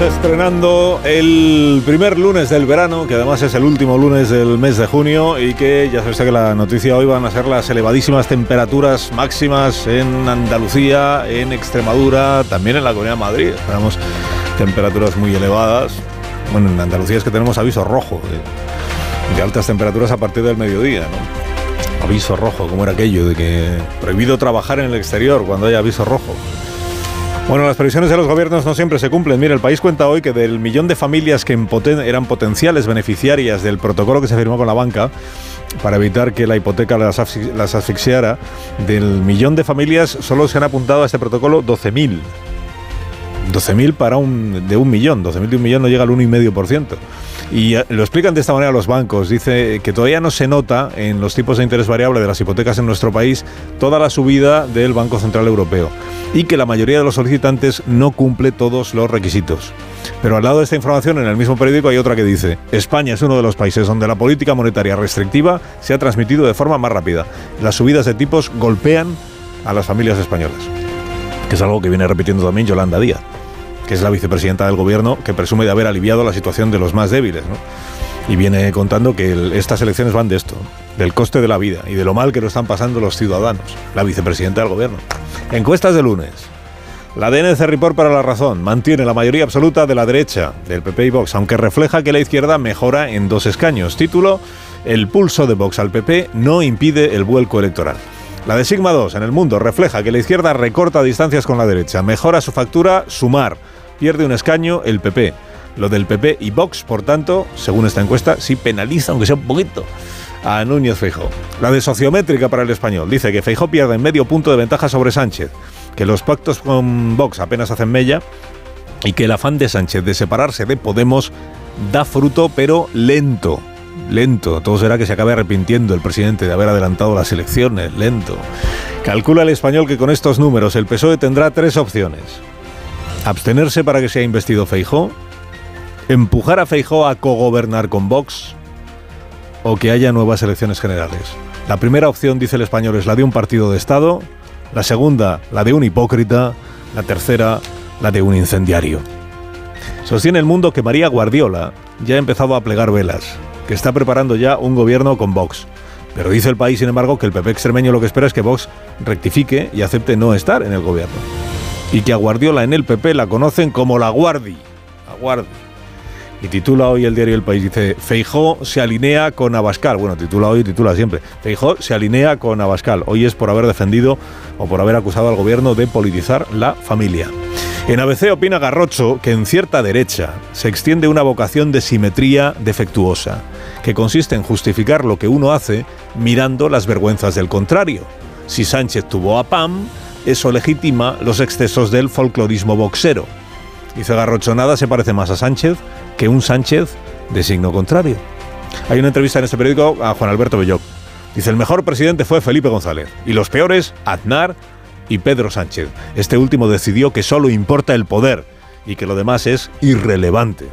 Estrenando el primer lunes del verano, que además es el último lunes del mes de junio y que ya sabéis que la noticia hoy van a ser las elevadísimas temperaturas máximas en Andalucía, en Extremadura, también en la Comunidad de Madrid. Esperamos temperaturas muy elevadas. Bueno, en Andalucía es que tenemos aviso rojo de, de altas temperaturas a partir del mediodía, ¿no? Aviso rojo, como era aquello de que prohibido trabajar en el exterior cuando haya aviso rojo. Bueno, las previsiones de los gobiernos no siempre se cumplen. Mira, el país cuenta hoy que del millón de familias que eran potenciales beneficiarias del protocolo que se firmó con la banca para evitar que la hipoteca las, asfixiara, del millón de familias solo se han apuntado a este protocolo 12.000. 12.000 para un, de un millón. 12.000 de un millón no llega al 1,5%. Y eh, lo explican de esta manera los bancos. Dice que todavía no se nota en los tipos de interés variable de las hipotecas en nuestro país toda la subida del Banco Central Europeo y que la mayoría de los solicitantes no cumple todos los requisitos. Pero al lado de esta información, en el mismo periódico hay otra que dice, España es uno de los países donde la política monetaria restrictiva se ha transmitido de forma más rápida. Las subidas de tipos golpean a las familias españolas, que es algo que viene repitiendo también Yolanda Díaz, que es la vicepresidenta del gobierno que presume de haber aliviado la situación de los más débiles. Y viene contando que estas elecciones van de esto, del coste de la vida y de lo mal que lo están pasando los ciudadanos, la vicepresidenta del gobierno. Encuestas de lunes. La DNC Report para la razón mantiene la mayoría absoluta de la derecha, del PP y Vox, aunque refleja que la izquierda mejora en dos escaños. Título, El pulso de Vox al PP no impide el vuelco electoral. La de Sigma 2 en el mundo refleja que la izquierda recorta distancias con la derecha, mejora su factura, sumar, pierde un escaño el PP. Lo del PP y Vox, por tanto, según esta encuesta, sí penaliza, aunque sea un poquito, a Núñez Feijó. La de sociométrica para el español dice que Feijó pierde en medio punto de ventaja sobre Sánchez, que los pactos con Vox apenas hacen mella y que el afán de Sánchez de separarse de Podemos da fruto pero lento. Lento, todo será que se acabe arrepintiendo el presidente de haber adelantado las elecciones, lento. Calcula el español que con estos números el PSOE tendrá tres opciones. Abstenerse para que sea investido Feijó, empujar a Feijó a cogobernar con Vox o que haya nuevas elecciones generales. La primera opción, dice el español, es la de un partido de Estado, la segunda, la de un hipócrita, la tercera, la de un incendiario. Sostiene el mundo que María Guardiola ya ha empezado a plegar velas, que está preparando ya un gobierno con Vox. Pero dice el país, sin embargo, que el PP extremeño lo que espera es que Vox rectifique y acepte no estar en el gobierno. Y que a Guardiola en el PP la conocen como la Guardi. La Guardi. Y titula hoy el diario El País, dice, Feijó se alinea con Abascal. Bueno, titula hoy, titula siempre. Feijó se alinea con Abascal. Hoy es por haber defendido o por haber acusado al gobierno de politizar la familia. En ABC opina Garrocho que en cierta derecha se extiende una vocación de simetría defectuosa, que consiste en justificar lo que uno hace mirando las vergüenzas del contrario. Si Sánchez tuvo a Pam, eso legitima los excesos del folclorismo boxero. Dice Garrocho, nada se parece más a Sánchez que un Sánchez de signo contrario. Hay una entrevista en este periódico a Juan Alberto Belloc. Dice, el mejor presidente fue Felipe González y los peores, Aznar y Pedro Sánchez. Este último decidió que solo importa el poder y que lo demás es irrelevante.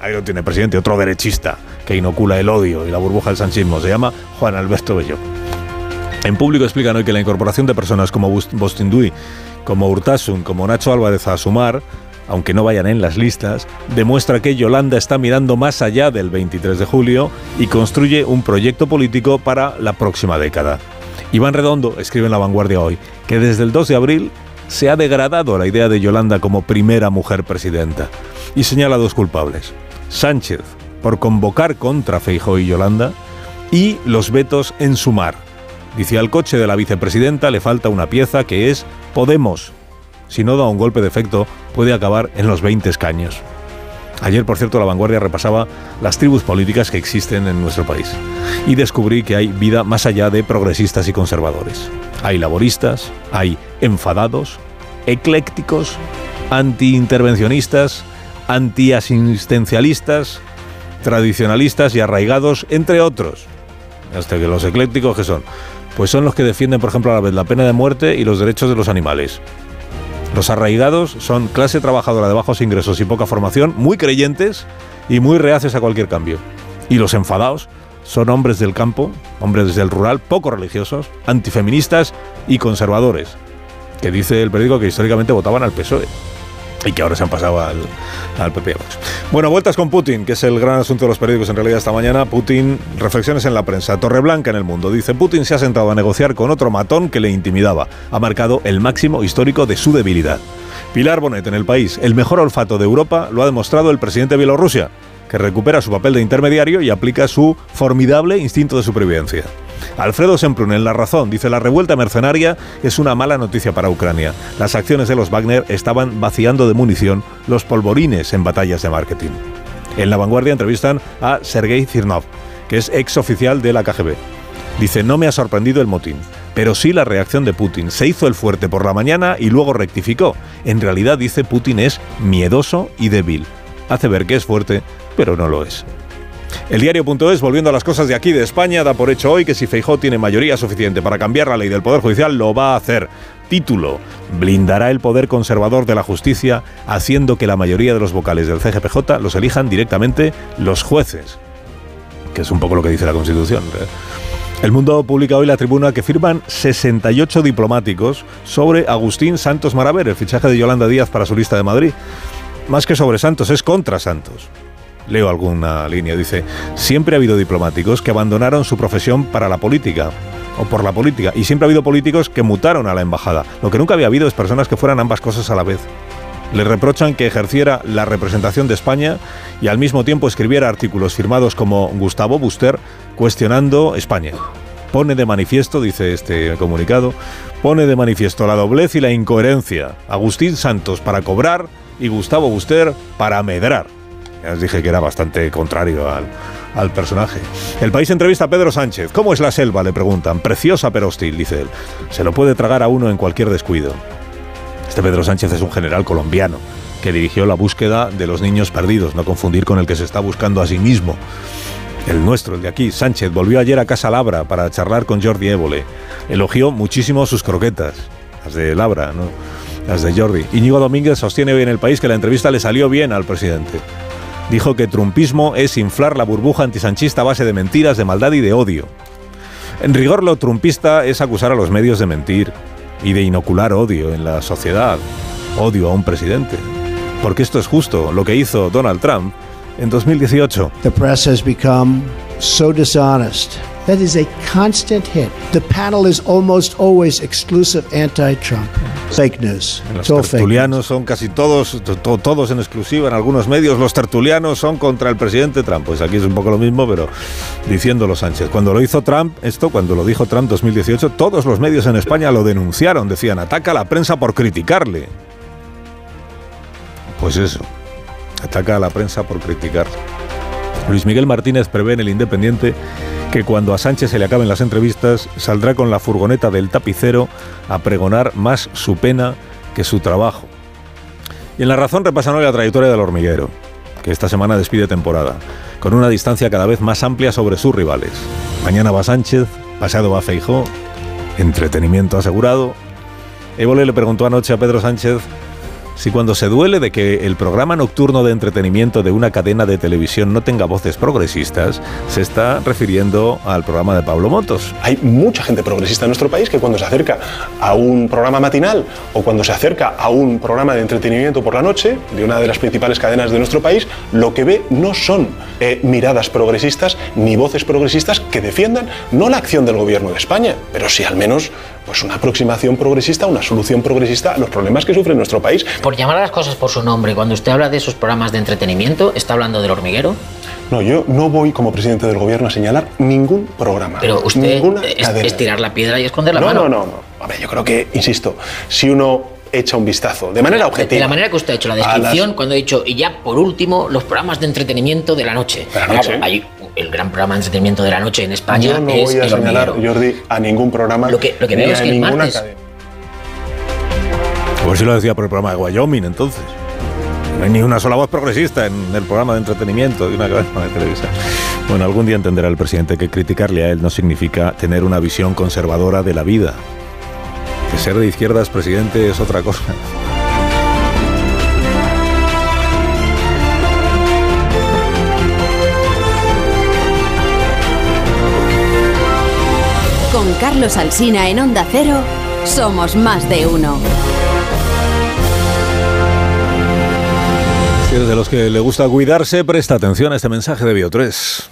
Ahí lo tiene presidente, otro derechista que inocula el odio y la burbuja del sanchismo. Se llama Juan Alberto Belloc. En público explican hoy que la incorporación de personas como Bostindui, como Urtasun, como Nacho Álvarez a Sumar aunque no vayan en las listas, demuestra que Yolanda está mirando más allá del 23 de julio y construye un proyecto político para la próxima década. Iván Redondo escribe en La Vanguardia hoy que desde el 2 de abril se ha degradado la idea de Yolanda como primera mujer presidenta y señala dos culpables. Sánchez, por convocar contra Feijóo y Yolanda, y los vetos en sumar. Dice al coche de la vicepresidenta le falta una pieza que es Podemos, si no da un golpe de efecto, puede acabar en los 20 escaños. Ayer, por cierto, La Vanguardia repasaba las tribus políticas que existen en nuestro país y descubrí que hay vida más allá de progresistas y conservadores. Hay laboristas, hay enfadados, eclécticos, antiintervencionistas, antiasistencialistas, tradicionalistas y arraigados, entre otros. Hasta que los eclécticos que son, pues son los que defienden, por ejemplo, a la vez la pena de muerte y los derechos de los animales. Los arraigados son clase trabajadora de bajos ingresos y poca formación, muy creyentes y muy reacios a cualquier cambio. Y los enfadados son hombres del campo, hombres del rural, poco religiosos, antifeministas y conservadores, que dice el periódico que históricamente votaban al PSOE y que ahora se han pasado al, al PP. Bueno, vueltas con Putin, que es el gran asunto de los periódicos en realidad esta mañana. Putin, reflexiones en la prensa. Torreblanca en el mundo. Dice, Putin se ha sentado a negociar con otro matón que le intimidaba. Ha marcado el máximo histórico de su debilidad. Pilar Bonet en el país. El mejor olfato de Europa lo ha demostrado el presidente de Bielorrusia, que recupera su papel de intermediario y aplica su formidable instinto de supervivencia. Alfredo Semprún en La Razón dice la revuelta mercenaria es una mala noticia para Ucrania. Las acciones de los Wagner estaban vaciando de munición los polvorines en batallas de marketing. En La Vanguardia entrevistan a Sergei Zirnov, que es ex oficial de la KGB. Dice, no me ha sorprendido el motín, pero sí la reacción de Putin. Se hizo el fuerte por la mañana y luego rectificó. En realidad, dice Putin, es miedoso y débil. Hace ver que es fuerte, pero no lo es. El diario.es, volviendo a las cosas de aquí de España, da por hecho hoy que si Feijó tiene mayoría suficiente para cambiar la ley del Poder Judicial, lo va a hacer. Título, blindará el poder conservador de la justicia haciendo que la mayoría de los vocales del CGPJ los elijan directamente los jueces. Que es un poco lo que dice la Constitución. ¿eh? El Mundo publica hoy la tribuna que firman 68 diplomáticos sobre Agustín Santos Maraver, el fichaje de Yolanda Díaz para su lista de Madrid. Más que sobre Santos, es contra Santos leo alguna línea, dice, siempre ha habido diplomáticos que abandonaron su profesión para la política o por la política y siempre ha habido políticos que mutaron a la embajada. Lo que nunca había habido es personas que fueran ambas cosas a la vez. Le reprochan que ejerciera la representación de España y al mismo tiempo escribiera artículos firmados como Gustavo Buster cuestionando España. Pone de manifiesto, dice este comunicado, pone de manifiesto la doblez y la incoherencia. Agustín Santos para cobrar y Gustavo Buster para medrar. Ya os dije que era bastante contrario al, personaje. El país entrevista a Pedro Sánchez. ¿Cómo es la selva? Le preguntan. Preciosa pero hostil, dice él. Se lo puede tragar a uno en cualquier descuido. Este Pedro Sánchez es un general colombiano que dirigió la búsqueda de los niños perdidos, no confundir con el que se está buscando a sí mismo. El nuestro, el de aquí, Sánchez, volvió ayer a Casa Labra para charlar con Jordi Évole. Elogió muchísimo sus croquetas, las de Labra, ¿no? las de Jordi. Íñigo Domínguez sostiene hoy en el país que la entrevista le salió bien al presidente dijo que trumpismo es inflar la burbuja antisanchista a base de mentiras, de maldad y de odio. En rigor, lo trumpista es acusar a los medios de mentir y de inocular odio en la sociedad, odio a un presidente. Porque esto es justo lo que hizo Donald Trump en 2018. The press has become so dishonest. That is a constant hit. The panel is almost always exclusive anti-Trump. Fake news. Los tertulianos son casi todos, todos en exclusiva en algunos medios. Los tertulianos son contra el presidente Trump. Pues aquí es un poco lo mismo, pero diciéndolo Sánchez. Cuando lo hizo Trump, esto, cuando lo dijo Trump 2018, todos los medios en España lo denunciaron. Decían, ataca a la prensa por criticarle. Pues eso. Ataca a la prensa por criticar. Luis Miguel Martínez prevé en el Independiente que cuando a Sánchez se le acaben las entrevistas saldrá con la furgoneta del tapicero a pregonar más su pena que su trabajo. Y en La Razón repasan hoy la trayectoria del hormiguero, que esta semana despide temporada, con una distancia cada vez más amplia sobre sus rivales. Mañana va Sánchez, pasado va Feijó, entretenimiento asegurado. Évole le preguntó anoche a Pedro Sánchez si cuando se duele de que el programa nocturno de entretenimiento de una cadena de televisión no tenga voces progresistas, se está refiriendo al programa de Pablo Motos. Hay mucha gente progresista en nuestro país que cuando se acerca a un programa matinal o cuando se acerca a un programa de entretenimiento por la noche de una de las principales cadenas de nuestro país, lo que ve no son eh, miradas progresistas ni voces progresistas que defiendan no la acción del gobierno de España, pero sí al menos pues una aproximación progresista, una solución progresista a los problemas que sufre nuestro país. Por llamar a las cosas por su nombre, cuando usted habla de esos programas de entretenimiento, ¿está hablando del hormiguero? No, yo no voy como presidente del gobierno a señalar ningún programa. Pero usted es, tirar la piedra y esconder la no, mano. No, no, no. A ver, yo creo que, insisto, si uno echa un vistazo, de manera objetiva. De la manera que usted ha hecho la descripción, cuando ha dicho, y ya por último, los programas de entretenimiento de la noche. hay el gran programa de entretenimiento de la noche en España. Yo no voy a señalar, Jordi, a ningún programa. Lo que, lo que veo es que el martes. A ver si lo decía por el programa de Wyoming entonces. No hay ni una sola voz progresista en el programa de entretenimiento de una cadena de televisión. Bueno, algún día entenderá el presidente que criticarle a él no significa tener una visión conservadora de la vida. Que ser de izquierdas presidente es otra cosa. Con Carlos Alsina en Onda Cero, somos más de uno. Si eres de los que le gusta cuidarse, presta atención a este mensaje de Bio3.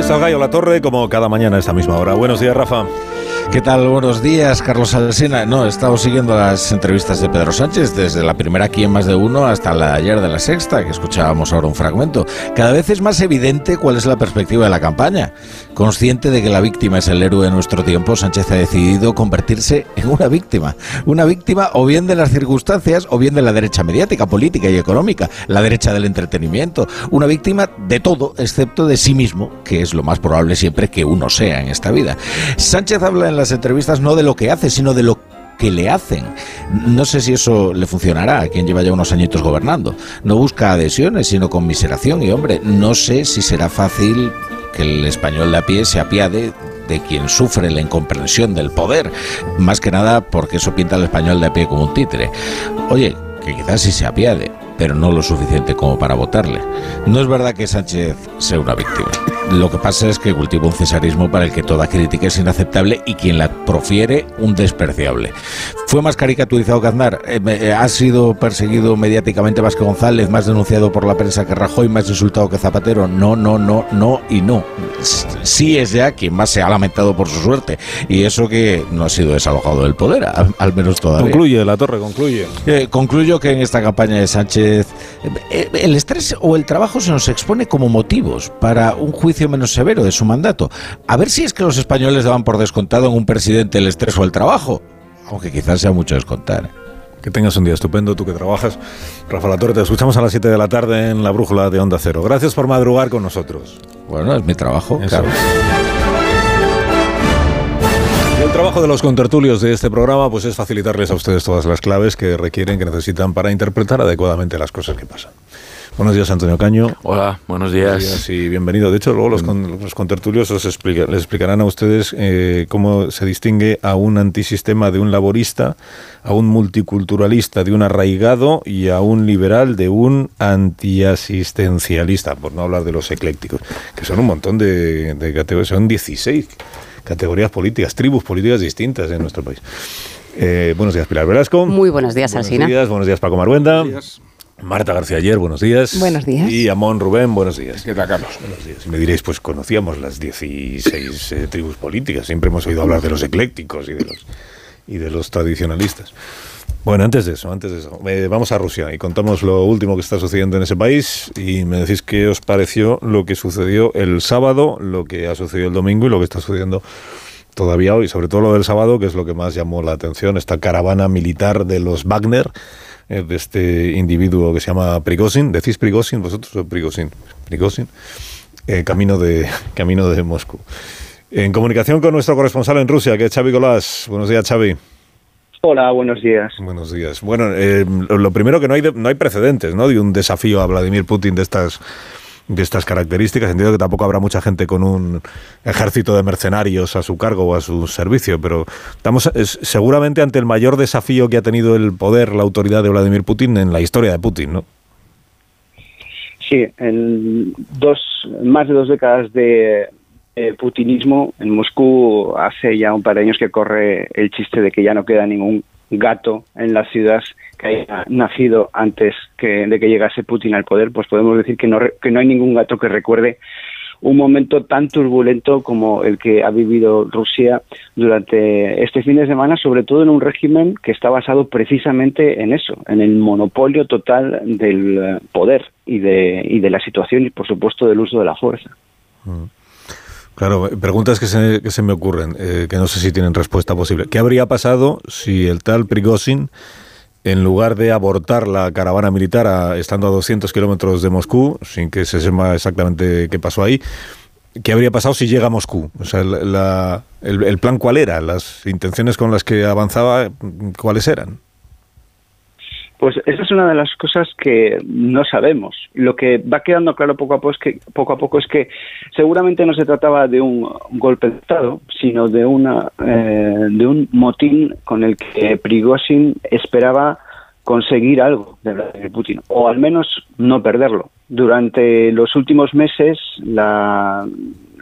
Aquí está La Torre, como cada mañana a esta misma hora. Buenos días, Rafa. ¿Qué tal? Buenos días, Carlos Alsina. No, he siguiendo las entrevistas de Pedro Sánchez, desde la primera aquí en Más de Uno hasta la ayer de la sexta, que escuchábamos ahora un fragmento. Cada vez es más evidente cuál es la perspectiva de la campaña. Consciente de que la víctima es el héroe de nuestro tiempo, Sánchez ha decidido convertirse en una víctima. Una víctima o bien de las circunstancias o bien de la derecha mediática, política y económica, la derecha del entretenimiento. Una víctima de todo, excepto de sí mismo, que es lo más probable siempre que uno sea en esta vida. Sánchez habla en las entrevistas no de lo que hace, sino de lo que le hacen. No sé si eso le funcionará a quien lleva ya unos añitos gobernando. No busca adhesiones, sino conmiseración. Y hombre, no sé si será fácil que el español de a pie se apiade de quien sufre la incomprensión del poder. Más que nada porque eso pinta al español de a pie como un títere. Oye, que quizás sí se apiade, pero no lo suficiente como para votarle. No es verdad que Sánchez sea una víctima. Lo que pasa es que cultiva un cesarismo para el que toda crítica es inaceptable y quien la profiere un despreciable. Fue más caricaturizado que Aznar, eh, eh, ha sido perseguido mediáticamente más que González, más denunciado por la prensa que Rajoy, más insultado que Zapatero. No, no, no, no y no. Sí es ya quien más se ha lamentado por su suerte y eso que no ha sido desalojado del poder, al, menos todavía. Concluye, la torre, concluye. Eh, concluyo que en esta campaña de Sánchez el estrés o el trabajo se nos expone como motivos para un juicio menos severo de su mandato. A ver si es que los españoles daban por descontado en un presidente el estrés o el trabajo, aunque quizás sea mucho descontar. Que tengas un día estupendo, tú que trabajas. Rafa La Torre, te escuchamos a las 7 de la tarde en la brújula de Onda Cero. Gracias por madrugar con nosotros. Bueno, es mi trabajo, claro. El trabajo de los contertulios de este programa pues es facilitarles a ustedes todas las claves que requieren, que necesitan para interpretar adecuadamente las cosas que pasan. Buenos días, Antonio Caño. Hola, buenos días. y bienvenido. De hecho, luego los, los contertulios os les explicarán a ustedes eh, cómo se distingue a un antisistema de un laborista, a un multiculturalista de un arraigado y a un liberal de un antiasistencialista, por no hablar de los eclécticos, que son un montón de, categorías, son 16 categorías políticas, tribus políticas distintas en nuestro país. Eh, buenos días, Pilar Velasco. Muy buenos días, Alsina. Buenos días, buenos días, Paco Maruenda. Buenos días. Marta García Ayer, buenos días. Buenos días. Y Amón Rubén, buenos días. ¿Qué tal, Carlos? Buenos días. Y me diréis, pues conocíamos las 16 eh, tribus políticas, siempre hemos oído hablar de los eclécticos y de los, y de los tradicionalistas. Bueno, antes de eso, antes de eso, eh, vamos a Rusia y contamos lo último que está sucediendo en ese país y me decís qué os pareció lo que sucedió el sábado, lo que ha sucedido el domingo y lo que está sucediendo todavía hoy, sobre todo lo del sábado, que es lo que más llamó la atención, esta caravana militar de los Wagner eh, de este individuo que se llama Prigozhin. ¿Decís Prigozhin vosotros o Prigozhin? Prigozhin. Eh, camino, de, camino de Moscú. En comunicación con nuestro corresponsal en Rusia, que es Xavi Golás. Buenos días, Xavi. Hola, buenos días. Buenos días. Bueno, eh, lo primero que no hay, no hay precedentes, ¿no? De un desafío a Vladimir Putin de estas de estas características. Entiendo que tampoco habrá mucha gente con un ejército de mercenarios a su cargo o a su servicio, pero estamos seguramente ante el mayor desafío que ha tenido el poder, la autoridad de Vladimir Putin en la historia de Putin, ¿no? Sí, en dos, más de dos décadas de eh, putinismo, en Moscú hace ya un par de años que corre el chiste de que ya no queda ningún gato en la ciudad que haya nacido antes que, de que llegase Putin al poder, pues podemos decir que no, que no hay ningún gato que recuerde un momento tan turbulento como el que ha vivido Rusia durante este fin de semana, sobre todo en un régimen que está basado precisamente en eso, en el monopolio total del eh, poder y de, y de la situación y, por supuesto, del uso de la fuerza. Mm. Claro, preguntas que se, que se me ocurren, eh, que no sé si tienen respuesta posible. ¿Qué habría pasado si el tal Prigozhin en lugar de abortar la caravana militar estando a 200 kilómetros de Moscú, sin que se sepa exactamente qué pasó ahí, ¿qué habría pasado si llega a Moscú? O sea, el, el plan cuál era, las intenciones con las que avanzaba, ¿cuáles eran? Pues esa es una de las cosas que no sabemos. Lo que va quedando claro poco a poco es que, poco a poco es que seguramente no se trataba de un golpe de Estado, sino de, una, eh, de un motín con el que Prigozhin esperaba conseguir algo de Vladimir Putin, o al menos no perderlo. Durante los últimos meses, la,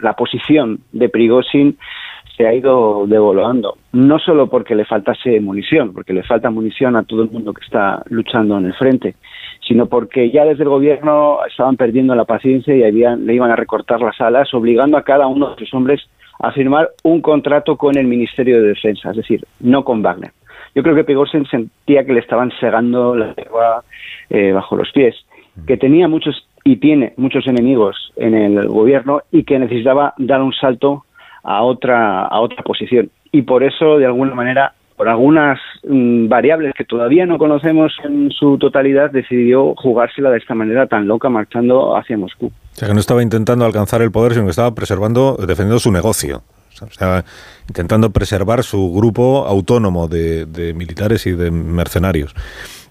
la posición de Prigozhin se ha ido devolviendo. No solo porque le faltase munición, porque le falta munición a todo el mundo que está luchando en el frente, sino porque ya desde el gobierno estaban perdiendo la paciencia y habían, le iban a recortar las alas, obligando a cada uno de sus hombres a firmar un contrato con el Ministerio de Defensa, es decir, no con Wagner. Yo creo que Pigorsen sentía que le estaban segando la lengua eh, bajo los pies, que tenía muchos y tiene muchos enemigos en el gobierno y que necesitaba dar un salto a otra, a otra posición. Y por eso, de alguna manera, por algunas mm, variables que todavía no conocemos en su totalidad, decidió jugársela de esta manera tan loca, marchando hacia Moscú. O sea, que no estaba intentando alcanzar el poder, sino que estaba preservando, defendiendo su negocio. O sea, intentando preservar su grupo autónomo de, militares y de mercenarios.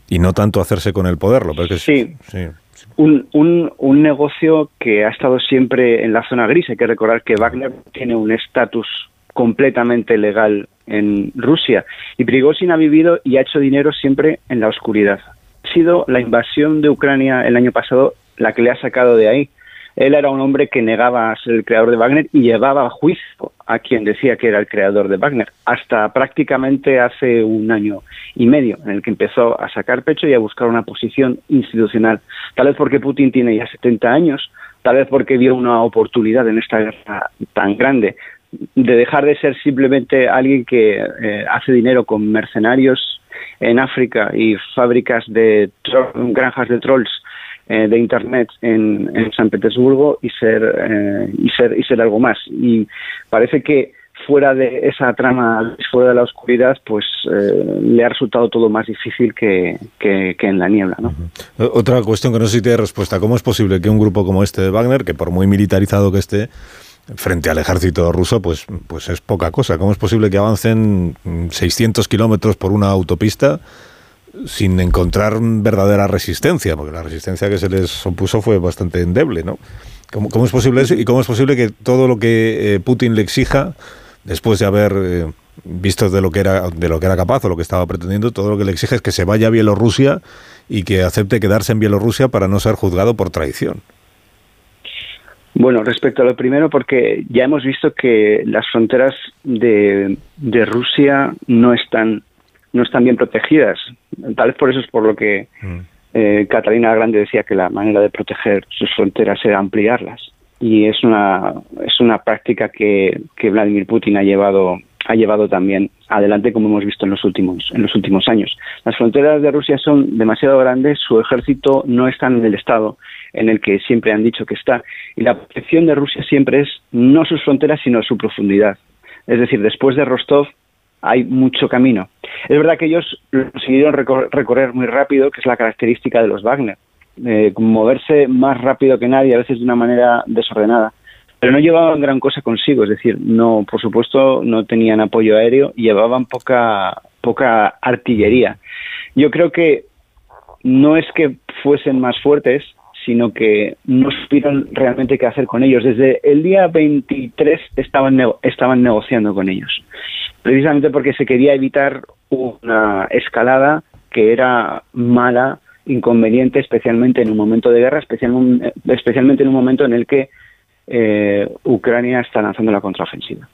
Y no tanto hacerse con el poder. Lo que sí. sí un, un, un, negocio que ha estado siempre en la zona gris. Hay que recordar que Wagner tiene un estatus completamente legal en Rusia y Prigozhin ha vivido y ha hecho dinero siempre en la oscuridad. Ha sido la invasión de Ucrania el año pasado la que le ha sacado de ahí él era un hombre que negaba ser el creador de Wagner y llevaba a juicio a quien decía que era el creador de Wagner, hasta prácticamente hace un año y medio, en el que empezó a sacar pecho y a buscar una posición institucional. Tal vez porque Putin tiene ya 70 años, tal vez porque vio una oportunidad en esta guerra tan grande de dejar de ser simplemente alguien que eh, hace dinero con mercenarios en África y fábricas de granjas de trolls eh, de Internet en, San Petersburgo y ser, eh, y, ser, y ser algo más. Y parece que fuera de esa trama, fuera de la oscuridad, pues eh, le ha resultado todo más difícil que, que, en la niebla. ¿no? Otra cuestión que no sé si tiene respuesta. ¿Cómo es posible que un grupo como este de Wagner, que por muy militarizado que esté, frente al ejército ruso, pues, pues es poca cosa? ¿Cómo es posible que avancen 600 kilómetros por una autopista? Sin encontrar verdadera resistencia, porque la resistencia que se les opuso fue bastante endeble, ¿no? ¿Cómo, es posible eso? ¿Y cómo es posible que todo lo que eh, Putin le exija, después de haber eh, visto de lo que era de lo que era capaz o lo que estaba pretendiendo, todo lo que le exige es que se vaya a Bielorrusia y que acepte quedarse en Bielorrusia para no ser juzgado por traición? Bueno, respecto a lo primero, porque ya hemos visto que las fronteras de, de Rusia no están no están bien protegidas. Tal vez por eso es por lo que mm. eh, Catalina Grande decía que la manera de proteger sus fronteras era ampliarlas. Y es una, es una práctica que, que Vladimir Putin ha llevado ha llevado también adelante como hemos visto en los últimos en los últimos años. Las fronteras de Rusia son demasiado grandes, su ejército no está en el estado en el que siempre han dicho que está y la protección de Rusia siempre es no sus fronteras sino su profundidad. Es decir, después de Rostov hay mucho camino. Es verdad que ellos lo consiguieron recorrer muy rápido, que es la característica de los Wagner, moverse más rápido que nadie, a veces de una manera desordenada. Pero no llevaban gran cosa consigo, es decir, no, por supuesto, no tenían apoyo aéreo llevaban poca, poca artillería. Yo creo que no es que fuesen más fuertes, sino que no supieron realmente qué hacer con ellos. Desde el día 23 estaban, estaban negociando con ellos precisamente porque se quería evitar una escalada que era mala, inconveniente, especialmente en un momento de guerra, especialmente en un momento en el que eh, Ucrania está lanzando la contraofensiva.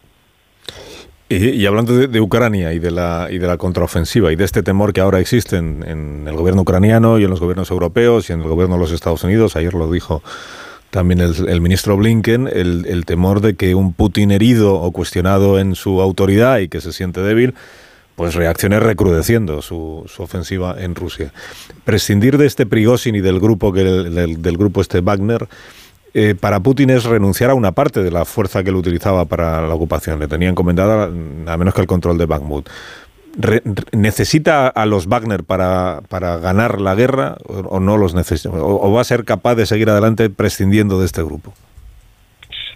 Y, hablando de, Ucrania y de, la, y de la contraofensiva y de este temor que ahora existe en, el gobierno ucraniano y en los gobiernos europeos y en el gobierno de los Estados Unidos, ayer lo dijo también el, ministro Blinken, el, temor de que un Putin herido o cuestionado en su autoridad y que se siente débil, pues reaccione recrudeciendo su, ofensiva en Rusia. Prescindir de este Prigozhin y del grupo, que, del, del grupo este Wagner eh, para Putin es renunciar a una parte de la fuerza que él utilizaba para la ocupación. Le tenía encomendada a menos que el control de Bakhmut. ¿Necesita a los Wagner para, para ganar la guerra o, no los necesita? O, va a ser capaz de seguir adelante prescindiendo de este grupo?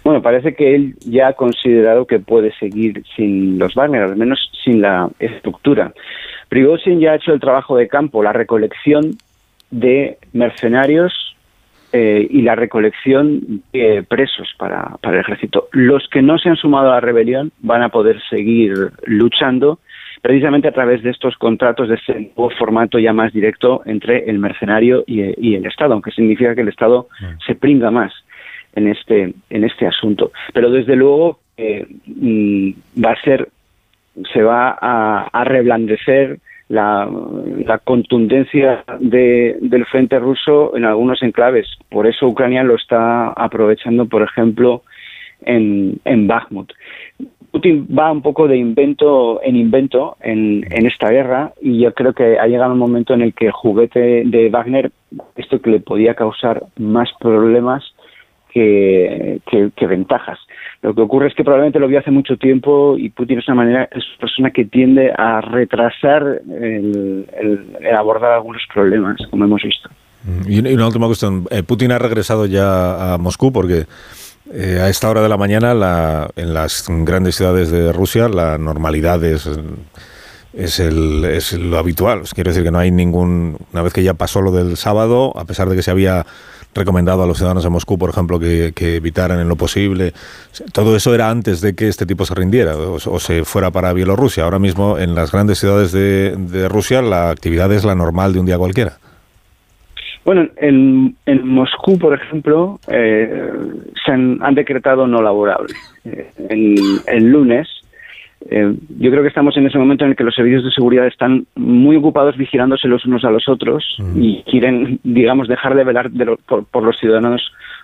Bueno, parece que él ya ha considerado que puede seguir sin los Wagner, al menos sin la estructura. Prigozhin ya ha hecho el trabajo de campo, la recolección de mercenarios eh, y la recolección de presos para, para el ejército. Los que no se han sumado a la rebelión van a poder seguir luchando precisamente a través de estos contratos, de este nuevo formato ya más directo entre el mercenario y, el Estado, aunque significa que el Estado se pringa más en este, en este asunto. Pero desde luego eh, mm, va a ser, se va a, a reblandecer la, contundencia del frente ruso en algunos enclaves. Por eso Ucrania lo está aprovechando, por ejemplo, en, en Bakhmut. Putin va un poco de invento en invento en, esta guerra y yo creo que ha llegado un momento en el que el juguete de Wagner, esto que le podía causar más problemas que, ventajas. Lo que ocurre es que probablemente lo vio hace mucho tiempo y Putin es una manera, es una persona que tiende a retrasar el, abordar algunos problemas, como hemos visto. Mm, y una última cuestión. Eh, Putin ha regresado ya a Moscú porque eh, a esta hora de la mañana la, en las grandes ciudades de Rusia la normalidad es, es, el, lo habitual. Quiero decir que no hay ningún... Una vez que ya pasó lo del sábado, a pesar de que se había recomendado a los ciudadanos de Moscú, por ejemplo, que, evitaran en lo posible. Todo eso era antes de que este tipo se rindiera o, se fuera para Bielorrusia. Ahora mismo en las grandes ciudades de, Rusia la actividad es la normal de un día cualquiera. Bueno, en, Moscú, por ejemplo, eh, se han, decretado no laborable. Eh, el lunes eh, yo creo que estamos en ese momento en el que los servicios de seguridad están muy ocupados vigilándose los unos a los otros y quieren, digamos, dejar de velar por, los ciudadanos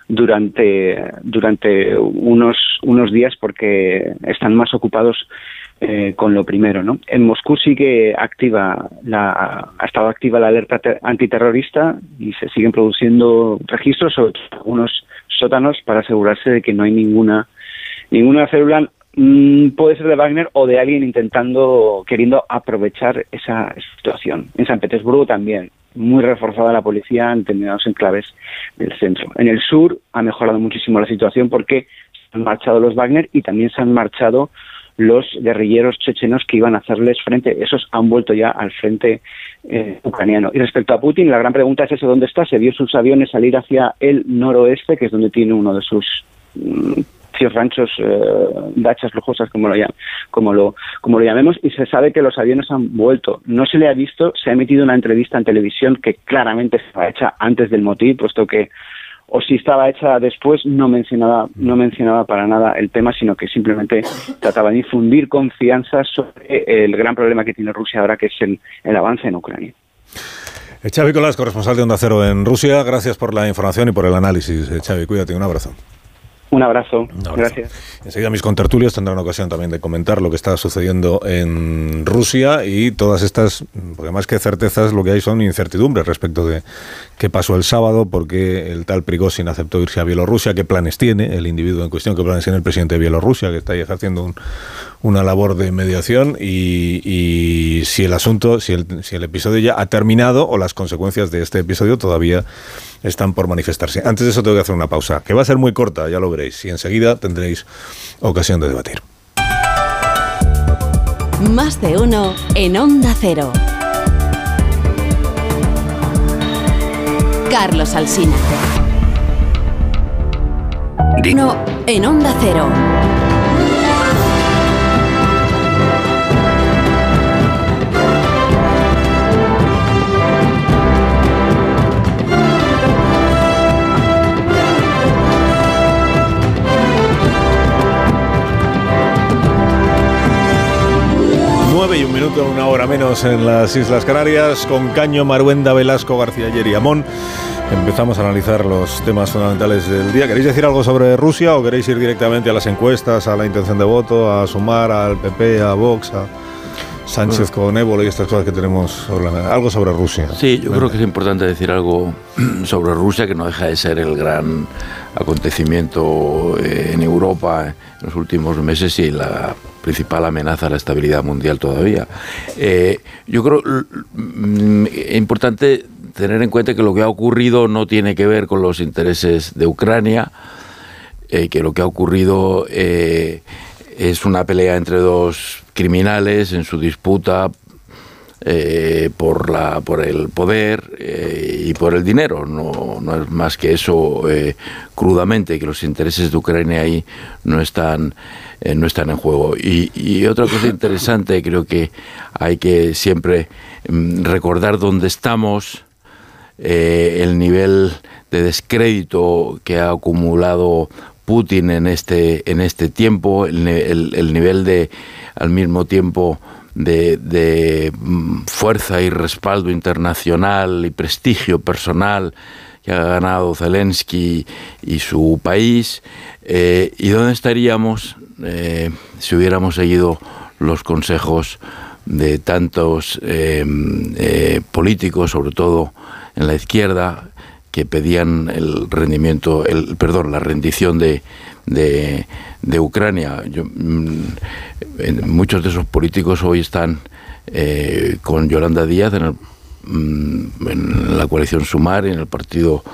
durante, durante unos, unos días porque están más ocupados eh, con lo primero. ¿no? En Moscú sí que activa la, ha estado activa la alerta antiterrorista y se siguen produciendo registros sobre algunos sótanos para asegurarse de que no hay ninguna ninguna célula Mm, puede ser de Wagner o de alguien intentando, queriendo aprovechar esa situación. En San Petersburgo también, muy reforzada la policía en determinados enclaves del centro. En el sur ha mejorado muchísimo la situación porque se han marchado los Wagner y también se han marchado los guerrilleros chechenos que iban a hacerles frente. Esos han vuelto ya al frente eh, ucraniano. Y respecto a Putin, la gran pregunta es eso, ¿dónde está? Se vio sus aviones salir hacia el noroeste, que es donde tiene uno de sus mm, ranchos, eh, dachas lujosas, como lo, como, lo, como lo llamemos, y se sabe que los aviones han vuelto. No se le ha visto, se ha emitido una entrevista en televisión que claramente estaba hecha antes del motín, puesto que o si estaba hecha después no mencionaba no mencionaba para nada el tema sino que simplemente trataba de infundir confianza sobre el gran problema que tiene Rusia ahora que es el, el avance en Ucrania. Eh, Xavi Colás, corresponsal de Onda Cero en Rusia, gracias por la información y por el análisis. Eh, Xavi, cuídate, un abrazo. Un abrazo. Gracias. Enseguida mis contertulios tendrán ocasión también de comentar lo que está sucediendo en Rusia y todas estas, porque más que certezas, lo que hay son incertidumbres respecto de qué pasó el sábado, por qué el tal Prigozhin aceptó irse a Bielorrusia, qué planes tiene el individuo en cuestión, qué planes tiene el presidente de Bielorrusia, que está ahí haciendo una labor de mediación y, si el asunto, si el, si el episodio ya ha terminado o las consecuencias de este episodio todavía están por manifestarse. Antes de eso tengo que hacer una pausa, que va a ser muy corta, ya lo veréis, y enseguida tendréis ocasión de debatir. Más de uno en Onda Cero. Carlos Alsina. No, en Onda Cero. Minuto, una hora menos en las Islas Canarias, con Caño, Maruenda, Velasco, García y Amón. Empezamos a analizar los temas fundamentales del día. ¿Queréis decir algo sobre Rusia o queréis ir directamente a las encuestas, a la intención de voto, a sumar al PP, a Vox, a Sánchez con Ébola y estas cosas que tenemos sobre algo sobre Rusia? Sí, yo creo que es importante decir algo sobre Rusia que no deja de ser el gran acontecimiento eh, en Europa en los últimos meses y la principal amenaza a la estabilidad mundial todavía. Eh, yo creo mm, importante tener en cuenta que lo que ha ocurrido no tiene que ver con los intereses de Ucrania, eh, que lo que ha ocurrido eh, es una pelea entre dos criminales en su disputa eh, por, la, por el poder y por el dinero. No, no es más que eso crudamente, que los intereses de Ucrania ahí no están, no están en juego. Y, y, otra cosa interesante, creo que hay que siempre mm, recordar dónde estamos eh, el nivel de descrédito que ha acumulado Putin en este, en este tiempo, el, el, nivel de, al mismo tiempo, de, mm, fuerza y respaldo internacional y prestigio personal que ha ganado Zelensky y su país, eh, y dónde estaríamos eh, si hubiéramos seguido los consejos de tantos políticos, sobre todo en la izquierda que pedían el rendimiento, el perdón, la rendición de, de, Ucrania. Mm, muchos de esos políticos hoy están eh, con Yolanda Díaz mm, en, la coalición Sumar, en el partido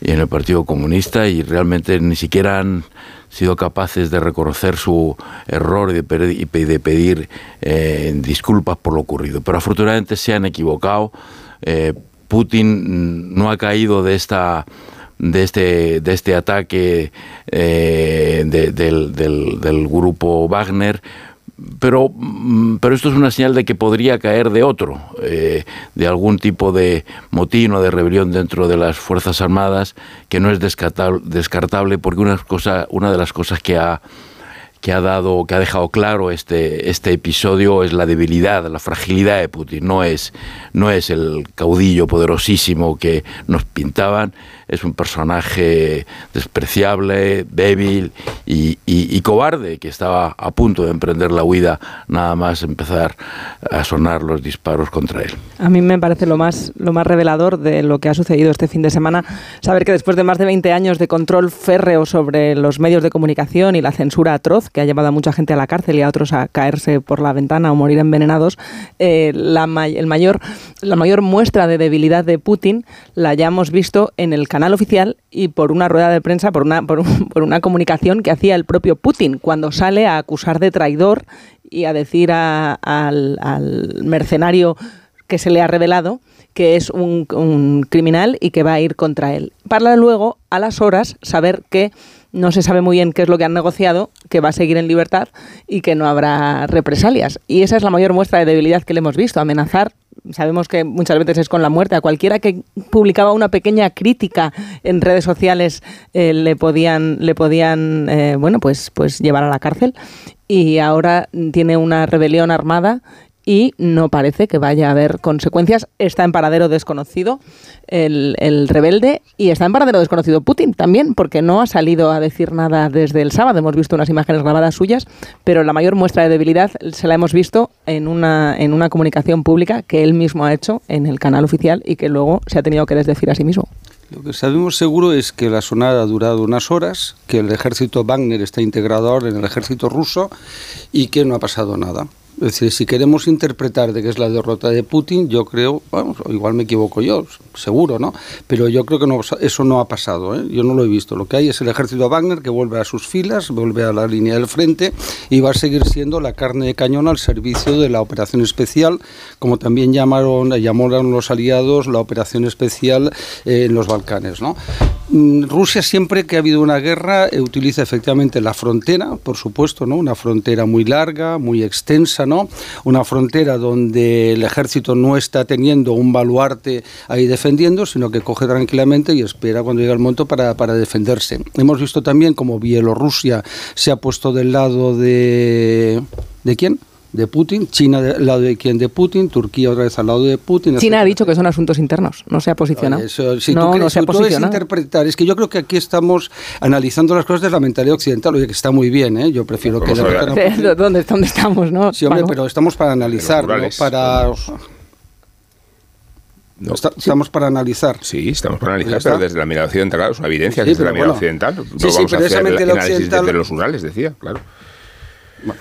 y en el Partido Comunista y realmente ni siquiera han sido capaces de reconocer su error y de, pedir, eh, disculpas por lo ocurrido. Pero afortunadamente se han equivocado. Eh, Putin no ha caído de esta de este, de este ataque eh, del, grupo Wagner, pero, mm, pero esto es una señal de que podría caer de otro, eh, de algún tipo de motín o de rebelión dentro de las Fuerzas Armadas, que no es descartable, descartable porque una, cosa, una de las cosas que ha que ha dado, que ha dejado claro este, este episodio es la debilidad, la fragilidad de Putin. No es, no es el caudillo poderosísimo que nos pintaban, es un personaje despreciable, débil y, cobarde que estaba a punto de emprender la huida nada más empezar a sonar los disparos contra él. A mí me parece lo más, lo más revelador de lo que ha sucedido este fin de semana, saber que después de más de 20 años de control férreo sobre los medios de comunicación y la censura atroz que ha llevado a mucha gente a la cárcel y a otros a caerse por la ventana o morir envenenados, eh, la, el mayor, la mayor muestra de debilidad de Putin la hayamos visto en el canal oficial y por una rueda de prensa, por una, por, una comunicación que hacía el propio Putin cuando sale a acusar de traidor y a decir al, mercenario que se le ha revelado que es un, criminal y que va a ir contra él. Para luego, a las horas, saber que no se sabe muy bien qué es lo que han negociado, que va a seguir en libertad y que no habrá represalias. Y esa es la mayor muestra de debilidad que le hemos visto, amenazar sabemos que muchas veces es con la muerte. A cualquiera que publicaba una pequeña crítica en redes sociales eh, le podían, le podían eh, bueno, pues, pues llevar a la cárcel. Y ahora tiene una rebelión armada y no parece que vaya a haber consecuencias. Está en paradero desconocido el, el, rebelde y está en paradero desconocido Putin también, porque no ha salido a decir nada desde el sábado. Hemos visto unas imágenes grabadas suyas, pero la mayor muestra de debilidad se la hemos visto en una, en una comunicación pública que él mismo ha hecho en el canal oficial y que luego se ha tenido que desdecir a sí mismo. Lo que sabemos seguro es que la sonada ha durado unas horas, que el ejército Wagner está integrado ahora en el ejército ruso y que no ha pasado nada. Es decir, si queremos interpretar de qué es la derrota de Putin, yo creo, bueno, igual me equivoco yo, seguro, ¿no? Pero yo creo que no, eso no ha pasado, ¿eh? yo no lo he visto. Lo que hay es el ejército Wagner que vuelve a sus filas, vuelve a la línea del frente y va a seguir siendo la carne de cañón al servicio de la operación especial, como también llamaron, llamaron los aliados la operación especial eh, en los Balcanes, ¿no? Mm, Rusia siempre que ha habido una guerra eh, utiliza efectivamente la frontera, por supuesto, ¿no? Una frontera muy larga, muy extensa, ¿no? Una frontera donde el ejército no está teniendo un baluarte ahí defendiendo, sino que coge tranquilamente y espera cuando llega el momento para, para defenderse. Hemos visto también como Bielorrusia se ha puesto del lado de... ¿De quién? De Putin, China al lado de quién de Putin, Turquía otra vez al lado de Putin. China ha dicho que son asuntos internos, no se ha posicionado. Eso, si no, tú, no se ha posicionado. interpretar, es que yo creo que aquí estamos analizando las cosas de la mentalidad occidental, oye, que está muy bien, ¿eh? yo prefiero que... ¿Dónde, ¿Dónde estamos, no? Sí, hombre, pero estamos para analizar, ¿no? para... No. estamos para analizar. Sí, estamos para analizar, pero desde la mirada occidental, claro, es una evidencia desde la mirada occidental. Sí, sí, vamos pero a hacer el análisis desde los rurales, decía, claro. Bueno,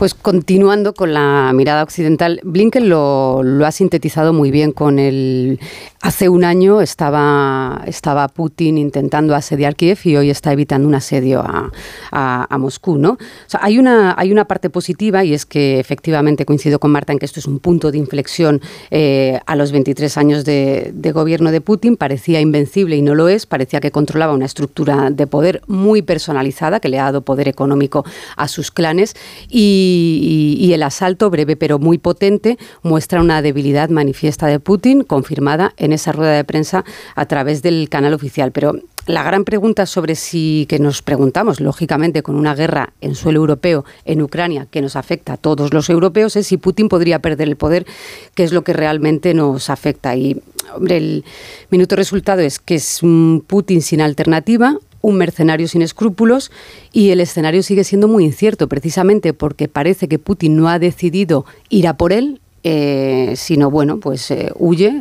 pues continuando con la mirada occidental, Blinken lo, ha sintetizado muy bien con el... Hace un año estaba, estaba Putin intentando asediar Kiev y hoy está evitando un asedio a, Moscú. ¿no? Hay, una, hay una parte positiva y es que efectivamente coincido con Marta en que esto es un punto de inflexión eh, a los 23 años de, de gobierno de Putin. Parecía invencible y no lo es. Parecía que controlaba una estructura de poder muy personalizada que le ha dado poder económico a sus clanes y y, el asalto, breve pero muy potente, muestra una debilidad manifiesta de Putin, confirmada en esa rueda de prensa a través del canal oficial. Pero la gran pregunta sobre si que nos preguntamos, lógicamente, con una guerra en suelo europeo en Ucrania que nos afecta a todos los europeos, es si Putin podría perder el poder, que es lo que realmente nos afecta. Y, el minuto resultado es que es un Putin sin alternativa, un mercenario sin escrúpulos y el escenario sigue siendo muy incierto, precisamente porque parece que Putin no ha decidido ir a por él, eh, sino bueno, pues eh, huye,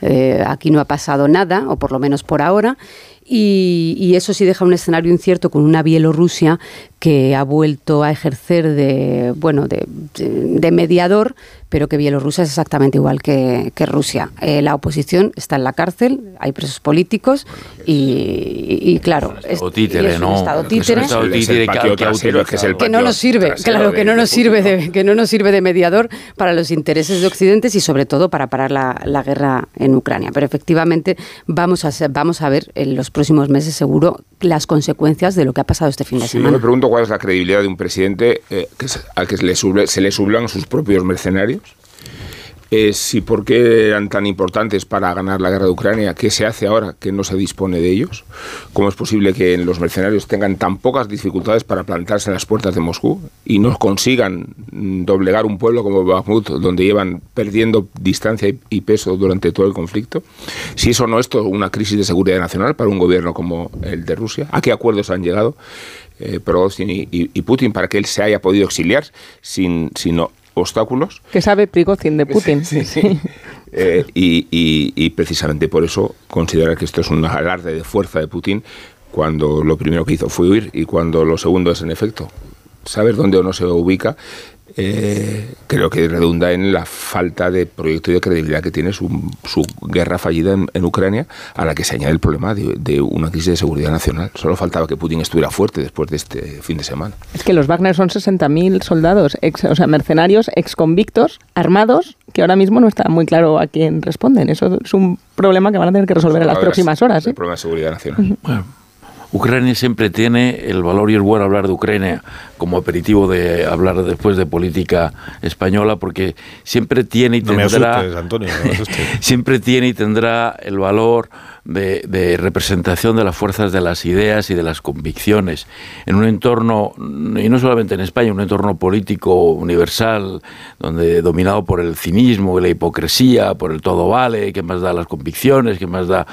eh, aquí no ha pasado nada, o por lo menos por ahora, y, eso sí deja un escenario incierto con una Bielorrusia que ha vuelto a ejercer de, bueno, de mediador, pero que Bielorrusia es exactamente igual que, Rusia. Eh, la oposición está en la cárcel, hay presos políticos y, claro, es, títere, ¿no? un estado títere, que, que no nos sirve, claro, que no nos sirve de, que no nos sirve de mediador para los intereses de Occidente y sobre todo para parar la, guerra en Ucrania. Pero efectivamente vamos a vamos a ver en los próximos meses seguro las consecuencias de lo que ha pasado este fin de semana. Yo me pregunto cuál es la credibilidad de un presidente eh, al que se le, sublan sus propios mercenarios si por qué eran tan importantes para ganar la guerra de Ucrania, qué se hace ahora que no se dispone de ellos, cómo es posible que los mercenarios tengan tan pocas dificultades para plantarse en las puertas de Moscú y no consigan doblegar un pueblo como Bakhmut, donde llevan perdiendo distancia y peso durante todo el conflicto. Si eso no es una crisis de seguridad nacional para un gobierno como el de Rusia, ¿a qué acuerdos han llegado? Eh, y, Putin para que él se haya podido exiliar sin, sin obstáculos. Que sabe Prigozhin de Putin. Sí, sí, eh, y, precisamente por eso considera que esto es un alarde de fuerza de Putin cuando lo primero que hizo fue huir y cuando lo segundo es en efecto saber dónde uno se ubica eh, creo que redunda en la falta de proyecto y de credibilidad que tiene su, guerra fallida en, Ucrania, a la que se añade el problema de, una crisis de seguridad nacional. Solo faltaba que Putin estuviera fuerte después de este fin de semana. Es que los Wagner son 60.000 soldados, ex, o sea, mercenarios, exconvictos, armados, que ahora mismo no está muy claro a quién responden. Eso es un problema que van a tener que resolver en las próximas horas. El ¿eh? problema de seguridad nacional. Ucrania siempre tiene el valor y es bueno hablar de Ucrania como aperitivo de hablar después de política española porque siempre tiene y tendrá Antonio, siempre tiene y tendrá el valor de, representación de las fuerzas de las ideas y de las convicciones en un entorno, y no solamente en España, un entorno político universal, donde dominado por el cinismo y la hipocresía, por el todo vale, que más da las convicciones, que más da,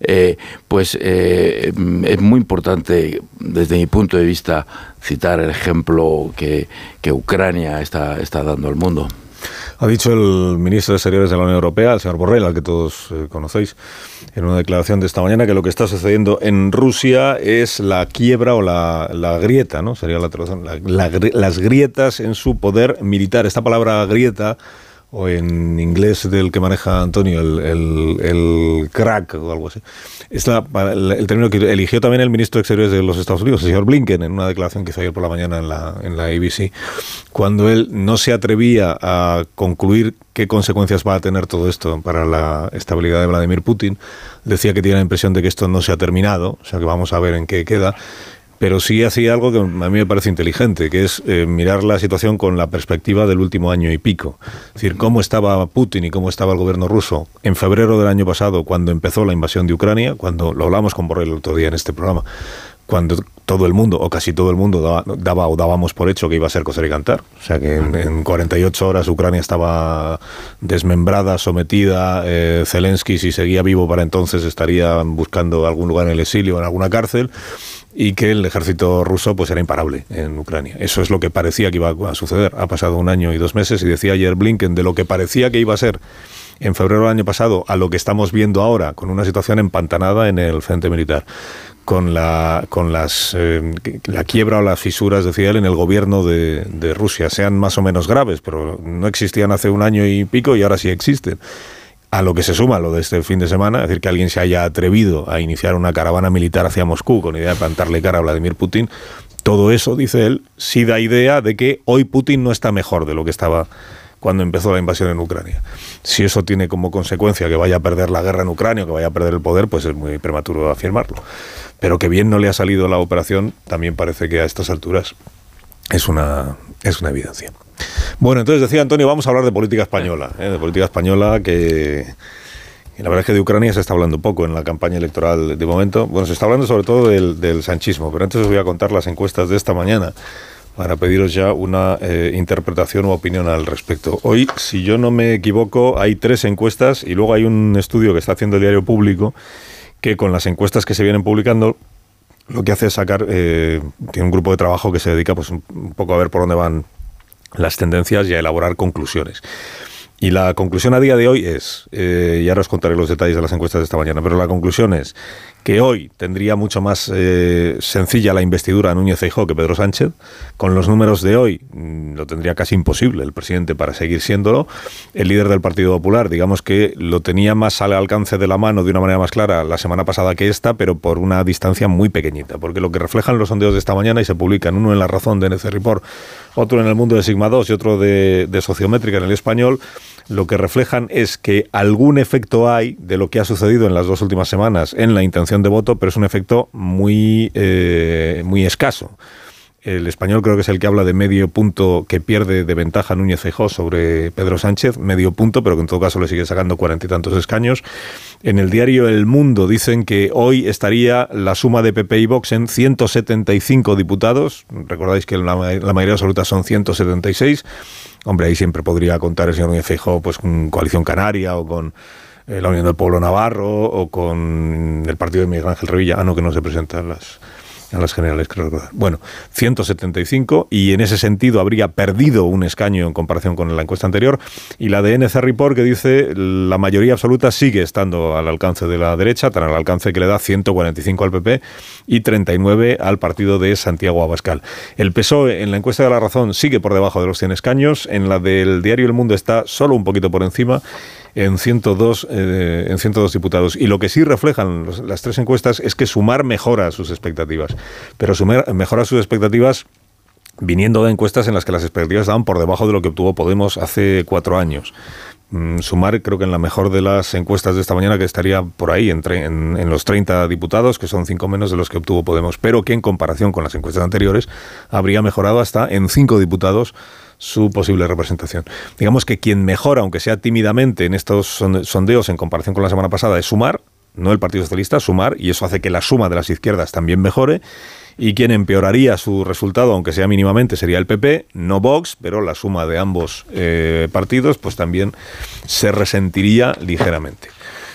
eh, pues eh, es muy importante desde mi punto de vista citar el ejemplo que, que Ucrania está, está dando al mundo. Ha dicho el ministro de Exteriores de la Unión Europea, el señor Borrell, al que todos eh, conocéis, en una declaración de esta mañana, que lo que está sucediendo en Rusia es la quiebra o la, grieta, ¿no? Sería la traducción, las grietas en su poder militar. Esta palabra grieta o en inglés del que maneja Antonio, el, crack o algo así. Es el, término que eligió también el ministro de Exteriores de los Estados Unidos, el señor Blinken, en una declaración que hizo ayer por la mañana en la, en la ABC, cuando él no se atrevía a concluir qué consecuencias va a tener todo esto para la estabilidad de Vladimir Putin, decía que tiene la impresión de que esto no se ha terminado, o sea que vamos a ver en qué queda pero sí hacía algo que a mí me parece inteligente, que es eh, mirar la situación con la perspectiva del último año y pico. Es decir, cómo estaba Putin y cómo estaba el gobierno ruso en febrero del año pasado, cuando empezó la invasión de Ucrania, cuando lo hablamos con Borrell el otro día en este programa, cuando todo el mundo, o casi todo el mundo, daba, o dábamos por hecho que iba a ser coser y cantar. O sea que en, 48 horas Ucrania estaba desmembrada, sometida. Eh, Zelensky, si seguía vivo para entonces, estaría buscando algún lugar en el exilio, en alguna cárcel y que el ejército ruso pues era imparable en Ucrania. Eso es lo que parecía que iba a suceder. Ha pasado un año y dos meses y decía ayer Blinken de lo que parecía que iba a ser en febrero del año pasado a lo que estamos viendo ahora, con una situación empantanada en el frente militar con la con las eh, la quiebra o las fisuras decía él en el gobierno de, Rusia. Sean más o menos graves pero no existían hace un año y pico y ahora sí existen. A lo que se suma lo de este fin de semana, es decir, que alguien se haya atrevido a iniciar una caravana militar hacia Moscú con idea de plantarle cara a Vladimir Putin, todo eso, dice él, sí da idea de que hoy Putin no está mejor de lo que estaba cuando empezó la invasión en Ucrania. Si eso tiene como consecuencia que vaya a perder la guerra en Ucrania o que vaya a perder el poder, pues es muy prematuro afirmarlo. Pero que bien no le ha salido la operación, también parece que a estas alturas es una, es una evidencia. Bueno, entonces decía Antonio, vamos a hablar de política española, ¿eh? de política española que... la verdad es que de Ucrania se está hablando poco en la campaña electoral de momento. Bueno, se está hablando sobre todo del, sanchismo, pero antes os voy a contar las encuestas de esta mañana para pediros ya una eh, interpretación o opinión al respecto. Hoy, si yo no me equivoco, hay tres encuestas y luego hay un estudio que está haciendo el diario público que con las encuestas que se vienen publicando lo que hace es sacar, eh, tiene un grupo de trabajo que se dedica pues un poco a ver por dónde van las tendencias y a elaborar conclusiones. Y la conclusión a día de hoy es, eh, y ahora os contaré los detalles de las encuestas de esta mañana, pero la conclusión es que hoy tendría mucho más eh, sencilla la investidura a Núñez Feijóo que Pedro Sánchez. Con los números de hoy mm, lo tendría casi imposible el presidente para seguir siéndolo. El líder del Partido Popular, digamos que lo tenía más al alcance de la mano de una manera más clara la semana pasada que esta, pero por una distancia muy pequeñita. Porque lo que reflejan los sondeos de esta mañana y se publican, uno en La Razón de NC Report, otro en El Mundo de Sigma 2 y otro de, de Sociométrica en el español, lo que reflejan es que algún efecto hay de lo que ha sucedido en las dos últimas semanas en la intención de voto, pero es un efecto muy, eh, muy escaso. El español creo que es el que habla de medio punto que pierde de ventaja Núñez Feijóo sobre Pedro Sánchez, medio punto, pero que en todo caso le sigue sacando cuarenta y tantos escaños. En el diario El Mundo dicen que hoy estaría la suma de PP y Vox en 175 diputados. Recordáis que la, la mayoría absoluta son 176 Hombre, ahí siempre podría contar el señor Núñez pues, con Coalición Canaria o con eh, la Unión del Pueblo Navarro o con el partido de Miguel Ángel Revilla. Ah, no, que no se presentan las en las generales, creo recordar. Bueno, 175 y en ese sentido habría perdido un escaño en comparación con la encuesta anterior y la de NC Report que dice la mayoría absoluta sigue estando al alcance de la derecha, tan al alcance que le da 145 al PP y 39 al partido de Santiago Abascal. El PSOE en la encuesta de la razón sigue por debajo de los 100 escaños, en la del diario El Mundo está solo un poquito por encima en 102, eh, en 102 diputados. Y lo que sí reflejan las tres encuestas es que Sumar mejora sus expectativas. Pero Sumar mejora sus expectativas viniendo de encuestas en las que las expectativas estaban por debajo de lo que obtuvo Podemos hace cuatro años. Mm, Sumar creo que en la mejor de las encuestas de esta mañana que estaría por ahí entre, en, en, los 30 diputados, que son cinco menos de los que obtuvo Podemos, pero que en comparación con las encuestas anteriores habría mejorado hasta en cinco diputados su posible representación. Digamos que quien mejora, aunque sea tímidamente, en estos sondeos en comparación con la semana pasada es Sumar, no el Partido Socialista, Sumar, y eso hace que la suma de las izquierdas también mejore. Y quien empeoraría su resultado, aunque sea mínimamente, sería el PP, no Vox, pero la suma de ambos eh, partidos, pues también se resentiría ligeramente.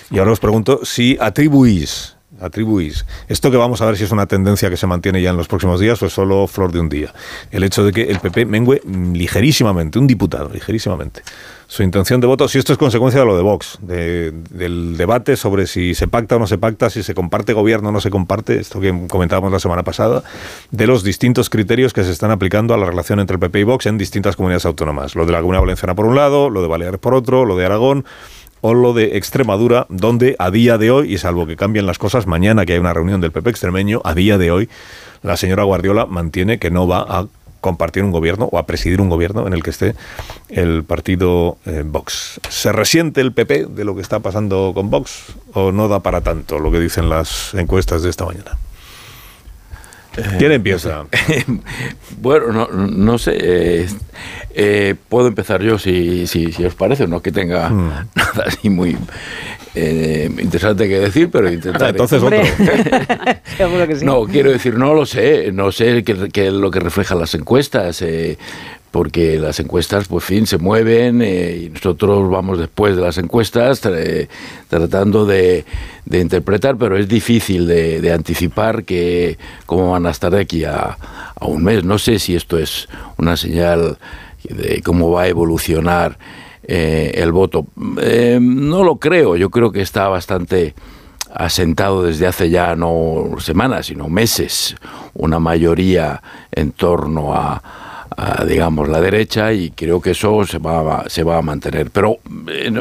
Y ahora os pregunto si atribuís atribuís. Esto que vamos a ver si es una tendencia que se mantiene ya en los próximos días o es solo flor de un día. El hecho de que el PP mengue ligerísimamente, un diputado, ligerísimamente. Su intención de voto, si esto es consecuencia de lo de Vox, del debate sobre si se pacta o no se pacta, si se comparte gobierno o no se comparte, esto que comentábamos la semana pasada, de los distintos criterios que se están aplicando a la relación entre el PP y Vox en distintas comunidades autónomas. Lo de la Comunidad Valenciana por un lado, lo de Baleares por otro, lo de Aragón o lo de Extremadura, donde a día de hoy, y salvo que cambien las cosas, mañana que hay una reunión del PP extremeño, a día de hoy, la señora Guardiola mantiene que no va a compartir un gobierno o a presidir un gobierno en el que esté el partido eh, Vox. ¿Se resiente el PP de lo que está pasando con Vox o no da para tanto lo que dicen las encuestas de esta mañana? ¿Quién eh, empieza? bueno, no, sé. Eh, eh, puedo empezar yo si, si, os parece, no que tenga hmm. nada así muy. eh, interesante que decir, pero intentar. Entonces otro. Seguro que sí. No, quiero decir, no lo sé, no sé qué, qué es lo que reflejan las encuestas. Eh, porque las encuestas, pues fin, se mueven eh, y nosotros vamos después de las encuestas tratando de, interpretar, pero es difícil de, anticipar que cómo van a estar de aquí a, a, un mes. No sé si esto es una señal de cómo va a evolucionar eh, el voto. Eh, no lo creo, yo creo que está bastante asentado desde hace ya no semanas, sino meses, una mayoría en torno a, digamos, la derecha y creo que eso se va, se va a mantener. Pero eh,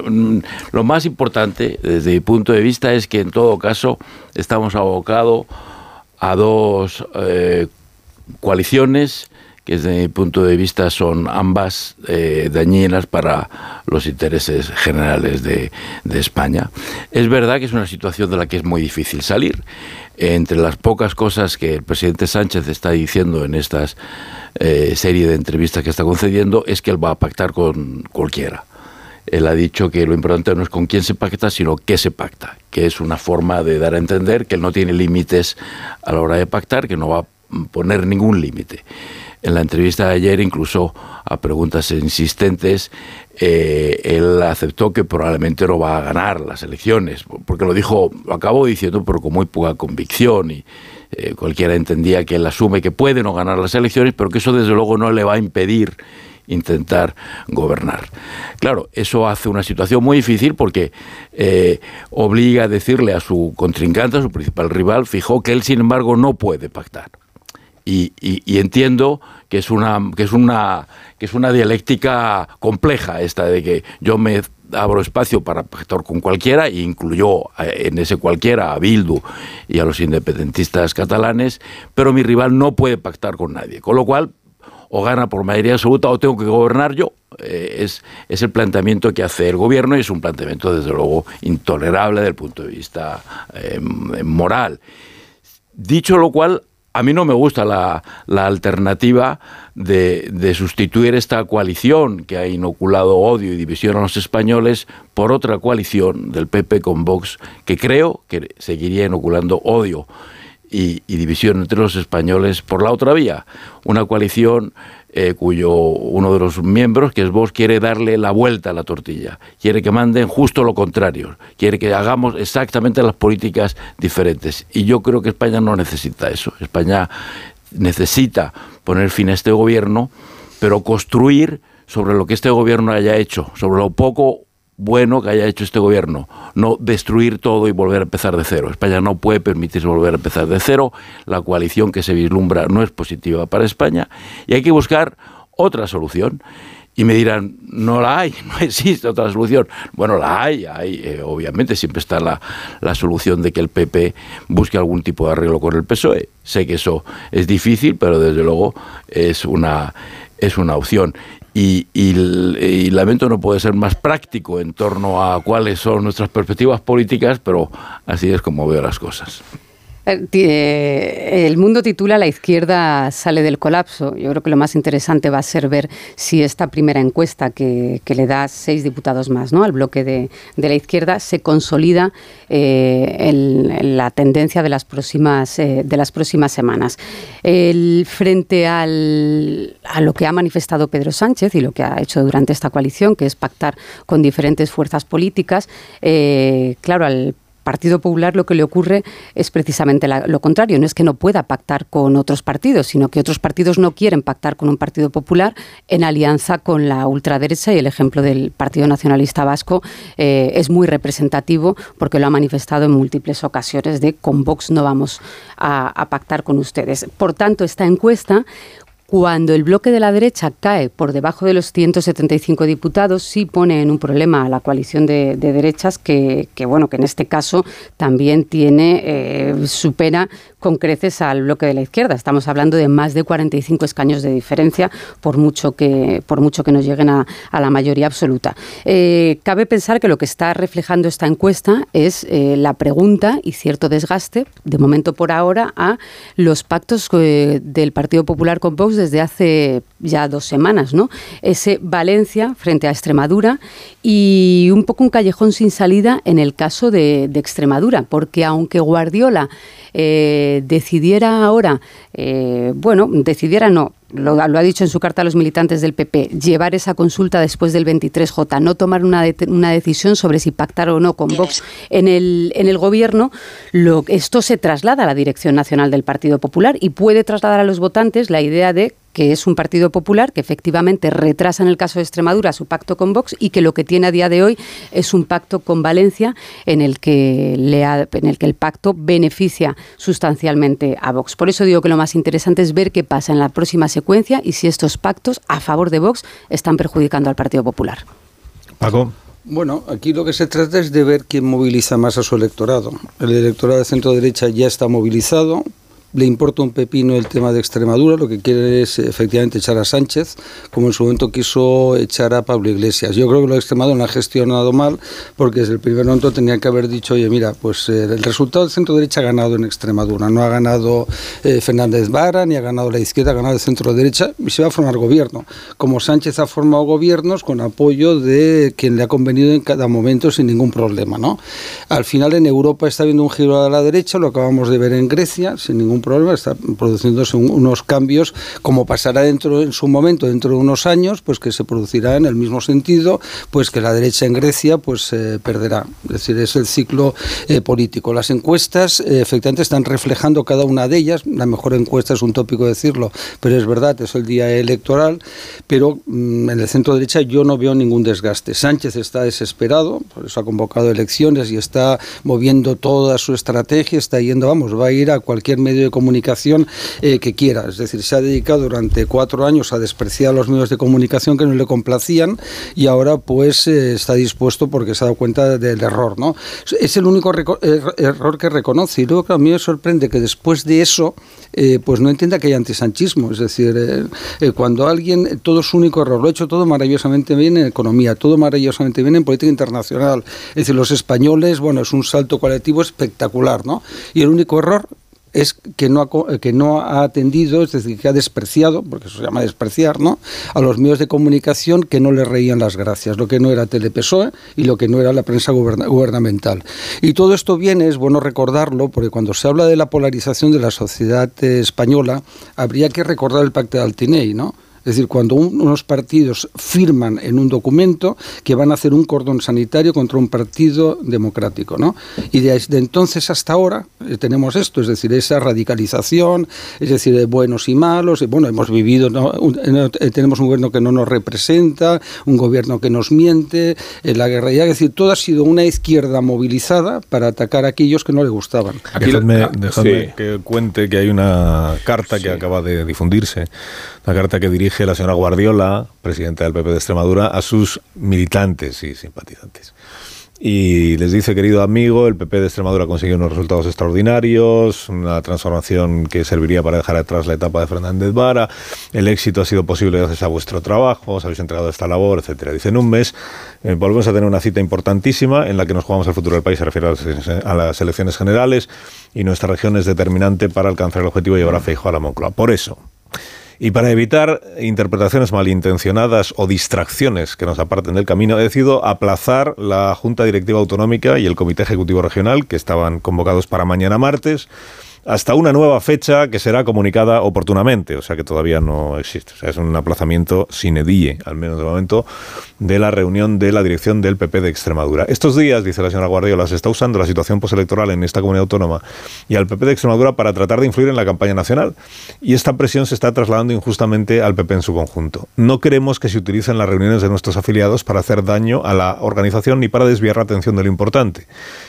lo más importante, desde mi punto de vista, es que en todo caso estamos abocados a dos coaliciones que desde mi punto de vista son ambas eh, dañinas para los intereses generales de, España. Es verdad que es una situación de la que es muy difícil salir. Entre las pocas cosas que el presidente Sánchez está diciendo en esta eh, serie de entrevistas que está concediendo es que él va a pactar con cualquiera. Él ha dicho que lo importante no es con quién se pacta, sino qué se pacta, que es una forma de dar a entender que él no tiene límites a la hora de pactar, que no va a poner ningún límite en la entrevista de ayer, incluso a preguntas insistentes, eh, él aceptó que probablemente no va a ganar las elecciones, porque lo dijo, lo acabó diciendo, pero con muy poca convicción y eh, cualquiera entendía que él asume que puede no ganar las elecciones, pero que eso desde luego no le va a impedir intentar gobernar. Claro, eso hace una situación muy difícil porque eh, obliga a decirle a su contrincante, a su principal rival, fijó que él sin embargo no puede pactar y, entiendo que es una que es una que es una dialéctica compleja esta de que yo me abro espacio para pactar con cualquiera e incluyó eh, en ese cualquiera a Bildu y a los independentistas catalanes, pero mi rival no puede pactar con nadie, con lo cual o gana por mayoría absoluta o tengo que gobernar yo. Eh, es, es el planteamiento que hace el gobierno y es un planteamiento desde luego intolerable desde el punto de vista eh, moral. Dicho lo cual, a mí no me gusta la, alternativa de, sustituir esta coalición que ha inoculado odio y división a los españoles por otra coalición del PP con Vox que creo que seguiría inoculando odio y, y división entre los españoles por la otra vía. Una coalición eh, cuyo uno de los miembros, que es vos, quiere darle la vuelta a la tortilla, quiere que manden justo lo contrario, quiere que hagamos exactamente las políticas diferentes. Y yo creo que España no necesita eso. España necesita poner fin a este gobierno, pero construir sobre lo que este gobierno haya hecho, sobre lo poco bueno que haya hecho este gobierno, no destruir todo y volver a empezar de cero. España no puede permitirse volver a empezar de cero, la coalición que se vislumbra no es positiva para España y hay que buscar otra solución. Y me dirán, no la hay, no existe otra solución. Bueno, la hay, hay eh, obviamente siempre está la, la, solución de que el PP busque algún tipo de arreglo con el PSOE. Sé que eso es difícil, pero desde luego es una, es una opción. Y, y, lamento no puede ser más práctico en torno a cuáles son nuestras perspectivas políticas, pero así es como veo las cosas. Eh, el mundo titula La izquierda sale del colapso. Yo creo que lo más interesante va a ser ver si esta primera encuesta que, le da seis diputados más ¿no? al bloque de, la izquierda se consolida eh, en, la tendencia de las próximas, eh, de las próximas semanas. El, frente al, a lo que ha manifestado Pedro Sánchez y lo que ha hecho durante esta coalición, que es pactar con diferentes fuerzas políticas, claro, al Partido Popular lo que le ocurre es precisamente lo contrario. No es que no pueda pactar con otros partidos, sino que otros partidos no quieren pactar con un Partido Popular en alianza con la ultraderecha y el ejemplo del Partido Nacionalista Vasco eh, es muy representativo porque lo ha manifestado en múltiples ocasiones de con Vox no vamos a pactar con ustedes. Por tanto, esta encuesta cuando el bloque de la derecha cae por debajo de los 175 diputados, sí pone en un problema a la coalición de, derechas que, bueno, que en este caso también tiene, eh, supera con creces al bloque de la izquierda. Estamos hablando de más de 45 escaños de diferencia, por mucho que, por mucho que nos lleguen a, la mayoría absoluta. Eh, cabe pensar que lo que está reflejando esta encuesta es eh, la pregunta y cierto desgaste, de momento por ahora, a los pactos del Partido Popular con Vox desde hace ya dos semanas, ¿no? Ese Valencia frente a Extremadura y un poco un callejón sin salida en el caso de, Extremadura, porque aunque Guardiola eh, decidiera ahora, eh, bueno, decidiera no, lo, ha dicho en su carta a los militantes del PP, llevar esa consulta después del 23J, no tomar una, una decisión sobre si pactar o no con Vox en el, en el gobierno, lo, esto se traslada a la dirección nacional del Partido Popular y puede trasladar a los votantes la idea de que es un partido popular que efectivamente retrasa en el caso de Extremadura su pacto con Vox y que lo que tiene a día de hoy es un pacto con Valencia en el que, le en el, que el pacto beneficia sustancialmente a Vox. Por eso digo que lo más interesante es ver qué pasa en la próxima secuencia y si estos pactos a favor de Vox están perjudicando al Partido Popular. Paco. Bueno, aquí lo que se trata es de ver quién moviliza más a su electorado. El electorado de centro derecha ya está movilizado, le importa un pepino el tema de Extremadura, lo que quiere es efectivamente echar a Sánchez, como en su momento quiso echar a Pablo Iglesias. Yo creo que lo de Extremadura lo ha gestionado mal, porque desde el primer momento tenía que haber dicho, oye, mira, pues eh, el resultado del centro derecha ha ganado en Extremadura, no ha ganado eh, Fernández Vara, ni ha ganado la izquierda, ha ganado el centro derecha, y se va a formar gobierno. Como Sánchez ha formado gobiernos con apoyo de quien le ha convenido en cada momento sin ningún problema, ¿no? Al final en Europa está habiendo un giro a la derecha, lo acabamos de ver en Grecia, sin ningún problema, está produciéndose unos cambios, como pasará dentro en su momento, dentro de unos años, pues que se producirá en el mismo sentido, pues que la derecha en Grecia pues eh, perderá. Es decir, es el ciclo eh, político. Las encuestas eh, efectivamente están reflejando cada una de ellas. La mejor encuesta es un tópico decirlo, pero es verdad, es el día electoral, pero mm, en el centro derecha yo no veo ningún desgaste. Sánchez está desesperado, por eso ha convocado elecciones y está moviendo toda su estrategia, está yendo, vamos, va a ir a cualquier medio de comunicación eh, que quiera. Es decir, se ha dedicado durante cuatro años a despreciar los medios de comunicación que no le complacían y ahora pues eh, está dispuesto porque se ha dado cuenta del error. ¿no? Es el único er-, error que reconoce y luego a mí me sorprende que después de eso eh, pues no entienda que hay antisanchismo. Es decir, cuando alguien, todo su único error, lo ha hecho todo maravillosamente bien en economía, todo maravillosamente bien en política internacional. Es decir, los españoles, bueno, es un salto colectivo espectacular, ¿no? Y el único error es que no, ha, que no ha atendido, es decir, que ha despreciado, porque eso se llama despreciar, ¿no? a los medios de comunicación que no le reían las gracias, lo que no era Telepesoe y lo que no era la prensa gubernamental. Y todo esto viene, es bueno recordarlo, porque cuando se habla de la polarización de la sociedad española, habría que recordar el pacto de Altinei, ¿no? Es decir, cuando unos partidos firman en un documento que van a hacer un cordón sanitario contra un partido democrático, ¿no? Y desde entonces hasta ahora eh, tenemos esto, es decir, esa radicalización, es decir, de buenos y malos. Y bueno, hemos vivido, eh, tenemos un gobierno que no nos representa, un gobierno que nos miente, eh, la guerra. Es decir, todo ha sido una izquierda movilizada para atacar a aquellos que no le gustaban. Aquí dejadme, que cuente que hay una carta que acaba de difundirse la carta que dirige la señora Guardiola, presidenta del PP de Extremadura, a sus militantes y simpatizantes. Y les dice, querido amigo, el PP de Extremadura ha conseguido unos resultados extraordinarios, una transformación que serviría para dejar atrás la etapa de Fernández Vara, el éxito ha sido posible gracias a vuestro trabajo, os habéis entregado esta labor, etcétera. Dice, en un mes eh, volvemos a tener una cita importantísima en la que nos jugamos el futuro del país, se refiere a las, elecciones generales, y nuestra región es determinante para alcanzar el objetivo de llevar a Feijóo a la Moncloa. Por eso, y para evitar interpretaciones malintencionadas o distracciones que nos aparten del camino, he decidido aplazar la Junta Directiva Autonómica y el Comité Ejecutivo Regional, que estaban convocados para mañana martes, hasta una nueva fecha que será comunicada oportunamente, o sea que todavía no existe. O sea, es un aplazamiento sin die, al menos de momento, de la reunión de la dirección del PP de Extremadura. Estos días, dice la señora Guardiola, se está usando la situación postelectoral en esta comunidad autónoma y al PP de Extremadura para tratar de influir en la campaña nacional. Y esta presión se está trasladando injustamente al PP en su conjunto. No queremos que se utilicen las reuniones de nuestros afiliados para hacer daño a la organización ni para desviar la atención de lo importante.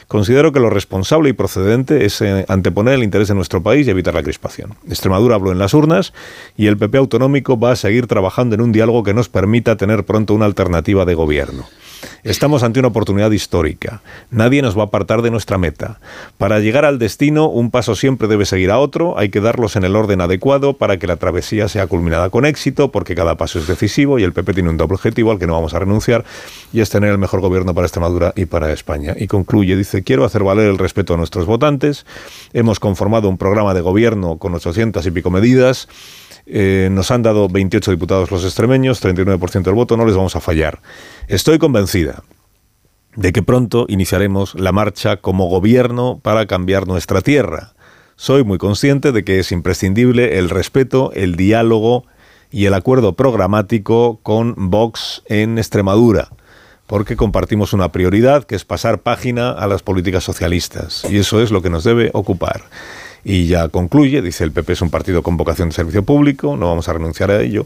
Considero que lo responsable y procedente es eh, anteponer el interés de nuestro país y evitar la crispación. Extremadura habló en las urnas y el PP autonómico va a seguir trabajando en un diálogo que nos permita tener pronto una alternativa de gobierno. Estamos ante una oportunidad histórica. Nadie nos va a apartar de nuestra meta. Para llegar al destino, un paso siempre debe seguir a otro. Hay que darlos en el orden adecuado para que la travesía sea culminada con éxito, porque cada paso es decisivo y el PP tiene un doble objetivo al que no vamos a renunciar y es tener el mejor gobierno para Extremadura y para España. Y concluye, dice, quiero hacer valer el respeto a nuestros votantes. Hemos conformado un programa de gobierno con 800 y pico medidas Eh, nos han dado 28 diputados los extremeños, 39% del voto, no les vamos a fallar. Estoy convencida de que pronto iniciaremos la marcha como gobierno para cambiar nuestra tierra. Soy muy consciente de que es imprescindible el respeto, el diálogo y el acuerdo programático con Vox en Extremadura, porque compartimos una prioridad que es pasar página a las políticas socialistas, y eso es lo que nos debe ocupar. Y ya concluye, dice el PP es un partido con vocación de servicio público, no vamos a renunciar a ello.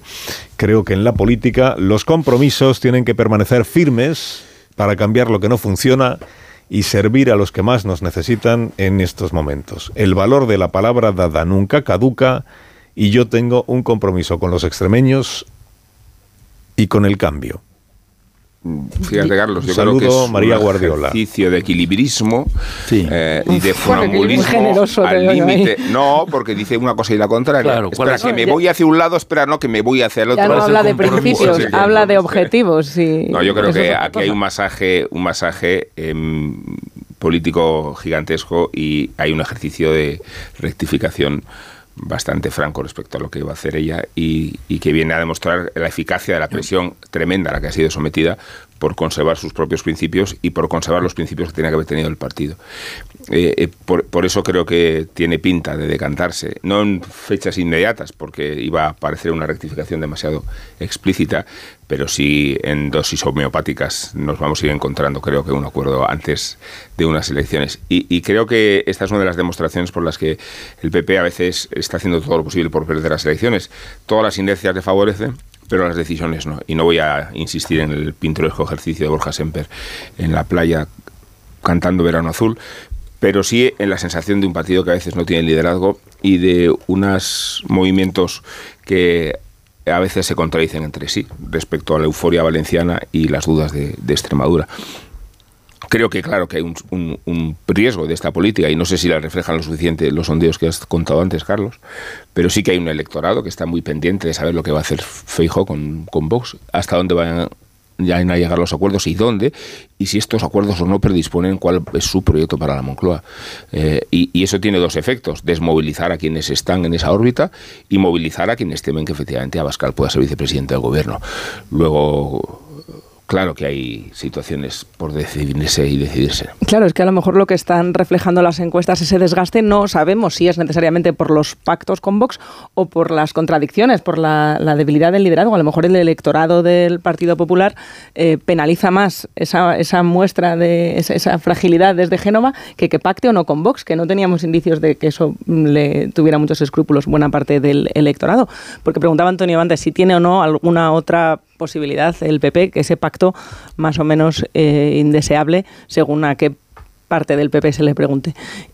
Creo que en la política los compromisos tienen que permanecer firmes para cambiar lo que no funciona y servir a los que más nos necesitan en estos momentos. El valor de la palabra dada nunca caduca y yo tengo un compromiso con los extremeños y con el cambio. Fíjate, Carlos, yo Saludo, creo que es María un Guardiola. ejercicio de equilibrismo eh, y de funambulismo muy generoso te al límite. No, porque dice una cosa y la contraria. Claro, ¿cuál espera, es? que me voy hacia un lado, espera, no, que me voy hacia el otro. Ya no habla de principios, Sí, habla de objetivos. Y No, yo creo que aquí hay un masaje, un masaje em, político gigantesco y hay un ejercicio de rectificación bastante franco respecto a lo que iba a hacer ella y, y que viene a demostrar la eficacia de la presión tremenda a la que ha sido sometida por conservar sus propios principios y por conservar los principios que tenía que haber tenido el partido. Eh, eh, por, eso creo que tiene pinta de decantarse, no en fechas inmediatas, porque iba a parecer una rectificación demasiado explícita, pero sí en dosis homeopáticas nos vamos a ir encontrando, creo que un acuerdo antes de unas elecciones. Y, y creo que esta es una de las demostraciones por las que el PP a veces está haciendo todo lo posible por perder las elecciones. Todas las inercias le favorecen, pero las decisiones no. Y no voy a insistir en el pintoresco ejercicio de Borja Semper en la playa cantando Verano Azul, pero sí en la sensación de un partido que a veces no tiene liderazgo y de unos movimientos que a veces se contradicen entre sí respecto a la euforia valenciana y las dudas de, de Extremadura. Creo que claro que hay un, riesgo de esta política y no sé si la reflejan lo suficiente los sondeos que has contado antes, Carlos, pero sí que hay un electorado que está muy pendiente de saber lo que va a hacer Feijóo con, Vox, hasta dónde van a llegar los acuerdos y dónde, y si estos acuerdos o no predisponen cuál es su proyecto para la Moncloa. Eh, y, y eso tiene dos efectos, desmovilizar a quienes están en esa órbita y movilizar a quienes temen que efectivamente Abascal pueda ser vicepresidente del gobierno. Luego, claro que hay situaciones por decidirse y decidirse. Claro, es que a lo mejor lo que están reflejando las encuestas, ese desgaste, no sabemos si es necesariamente por los pactos con Vox o por las contradicciones, por la, debilidad del liderazgo. A lo mejor el electorado del Partido Popular eh, penaliza más esa, muestra de esa, esa fragilidad desde Génova que que pacte o no con Vox, que no teníamos indicios de que eso mm, le tuviera muchos escrúpulos buena parte del electorado. Porque preguntaba Antonio antes si tiene o no alguna otra posibilidad el PP que ese pacto más o menos eh, indeseable según a qué parte del PP se le pregunte.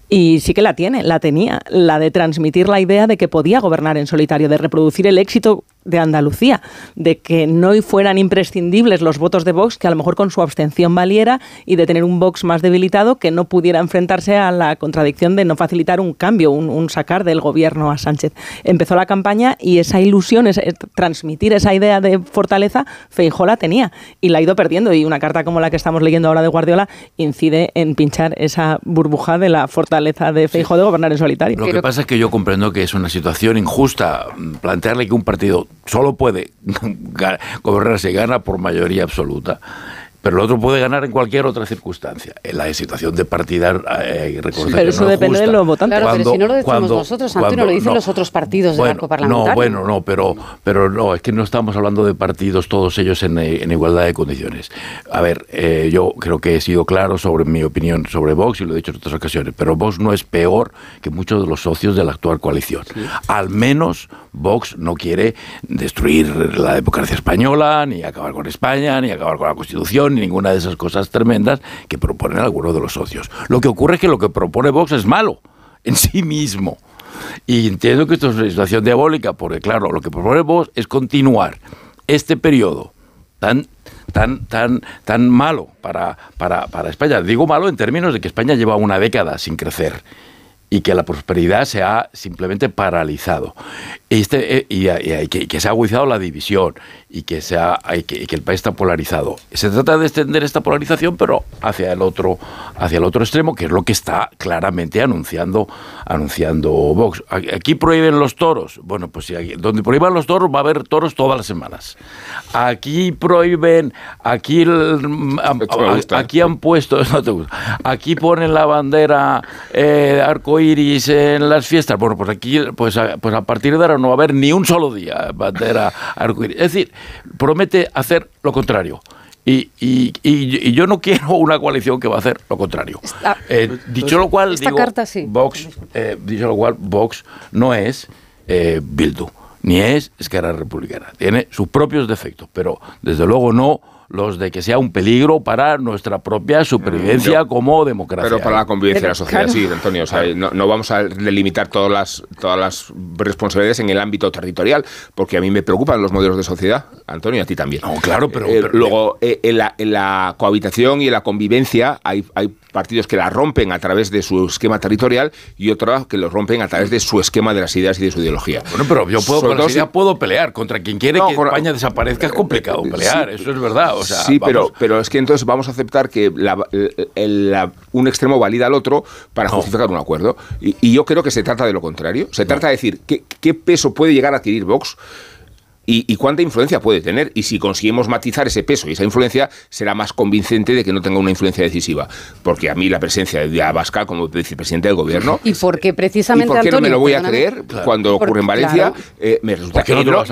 Y sí que la tiene, la tenía, la de transmitir la idea de que podía gobernar en solitario, de reproducir el éxito de Andalucía, de que no fueran imprescindibles los votos de Vox, que a lo mejor con su abstención valiera, y de tener un Vox más debilitado que no pudiera enfrentarse a la contradicción de no facilitar un cambio, un, un sacar del gobierno a Sánchez. Empezó la campaña y esa ilusión, esa- transmitir esa idea de fortaleza, Feijóo la tenía y la ha ido perdiendo. Y una carta como la que estamos leyendo ahora de Guardiola incide en pinchar esa burbuja de la fortaleza de Feijóo de gobernar en solitario. Lo que pasa es que yo comprendo que es una situación injusta mm, plantearle que un partido solo puede gobernarse gana por mayoría absoluta. Pero el otro puede ganar en cualquier otra circunstancia. En la situación de partidar, eh, reconocer Pero que eso no es depende de los votantes. Claro, pero Cuando- si no lo decimos cuando- nosotros, Antonio, cuando- lo dicen no. los otros partidos del arco parlamentario. No, bueno, no, pero, pero no, es que no estamos hablando de partidos todos ellos en, eh, en igualdad de condiciones. A ver, eh, yo creo que he sido claro sobre mi opinión sobre Vox y lo he dicho en otras ocasiones, pero Vox no es peor que muchos de los socios de la actual coalición. Al menos Vox no quiere destruir la democracia española, ni acabar con España, ni acabar con la Constitución, ni ninguna de esas cosas tremendas que proponen algunos de los socios. Lo que ocurre es que lo que propone Vox es malo en sí mismo. Y entiendo que esto es una situación diabólica, porque claro, lo que propone Vox es continuar este periodo tan tan tan tan malo para, para, para España. Digo malo en términos de que España lleva una década sin crecer y que la prosperidad se ha simplemente paralizado. Este, eh, y, que, se ha agudizado la división y que, sea, que, que, el país está polarizado. Se trata de extender esta polarización, pero hacia el otro, hacia el otro extremo, que es lo que está claramente anunciando, anunciando Vox. Aquí prohíben los toros. Bueno, pues si donde prohíban los toros va a haber toros todas las semanas. Aquí prohíben, aquí, aquí han puesto, aquí ponen la bandera eh, arco iris en las fiestas. Bueno, pues aquí, pues a, pues a partir de ahora no va a haber ni un solo día bandera arcoíris. Es decir, promete hacer lo contrario. Y, y, y, yo no quiero una coalición que va a hacer lo contrario. Eh, dicho lo cual, digo, Vox, eh, dicho lo cual, Vox no es eh, Bildu, ni es Esquerra Republicana. Tiene sus propios defectos, pero desde luego no los de que sea un peligro para nuestra propia supervivencia como democracia. Pero para la convivencia de la sociedad, sí, Antonio. no, vamos a delimitar todas las, todas las responsabilidades en el ámbito territorial, porque a mí me preocupan los modelos de sociedad, Antonio, y a ti también. No, claro, pero... Eh, luego, eh, en, la, en, la, cohabitación y en la convivencia hay, hay partidos que la rompen a través de su esquema territorial y otros que lo rompen a través de su esquema de las ideas y de su ideología. Bueno, pero yo puedo, puedo pelear. Contra quien quiere que España desaparezca es complicado pelear, eso es verdad sí, pero, pero es que entonces vamos a aceptar que un extremo valida al otro para justificar un acuerdo. Y, yo creo que se trata de lo contrario. Se trata de decir qué, qué peso puede llegar a adquirir Vox y, cuánta influencia puede tener. Y si conseguimos matizar ese peso y esa influencia, será más convincente de que no tenga una influencia decisiva. Porque a mí la presencia de Abascal como vicepresidente del gobierno. Y porque precisamente. ¿Y por qué no me lo voy a creer cuando ocurre en Valencia? Eh, me resulta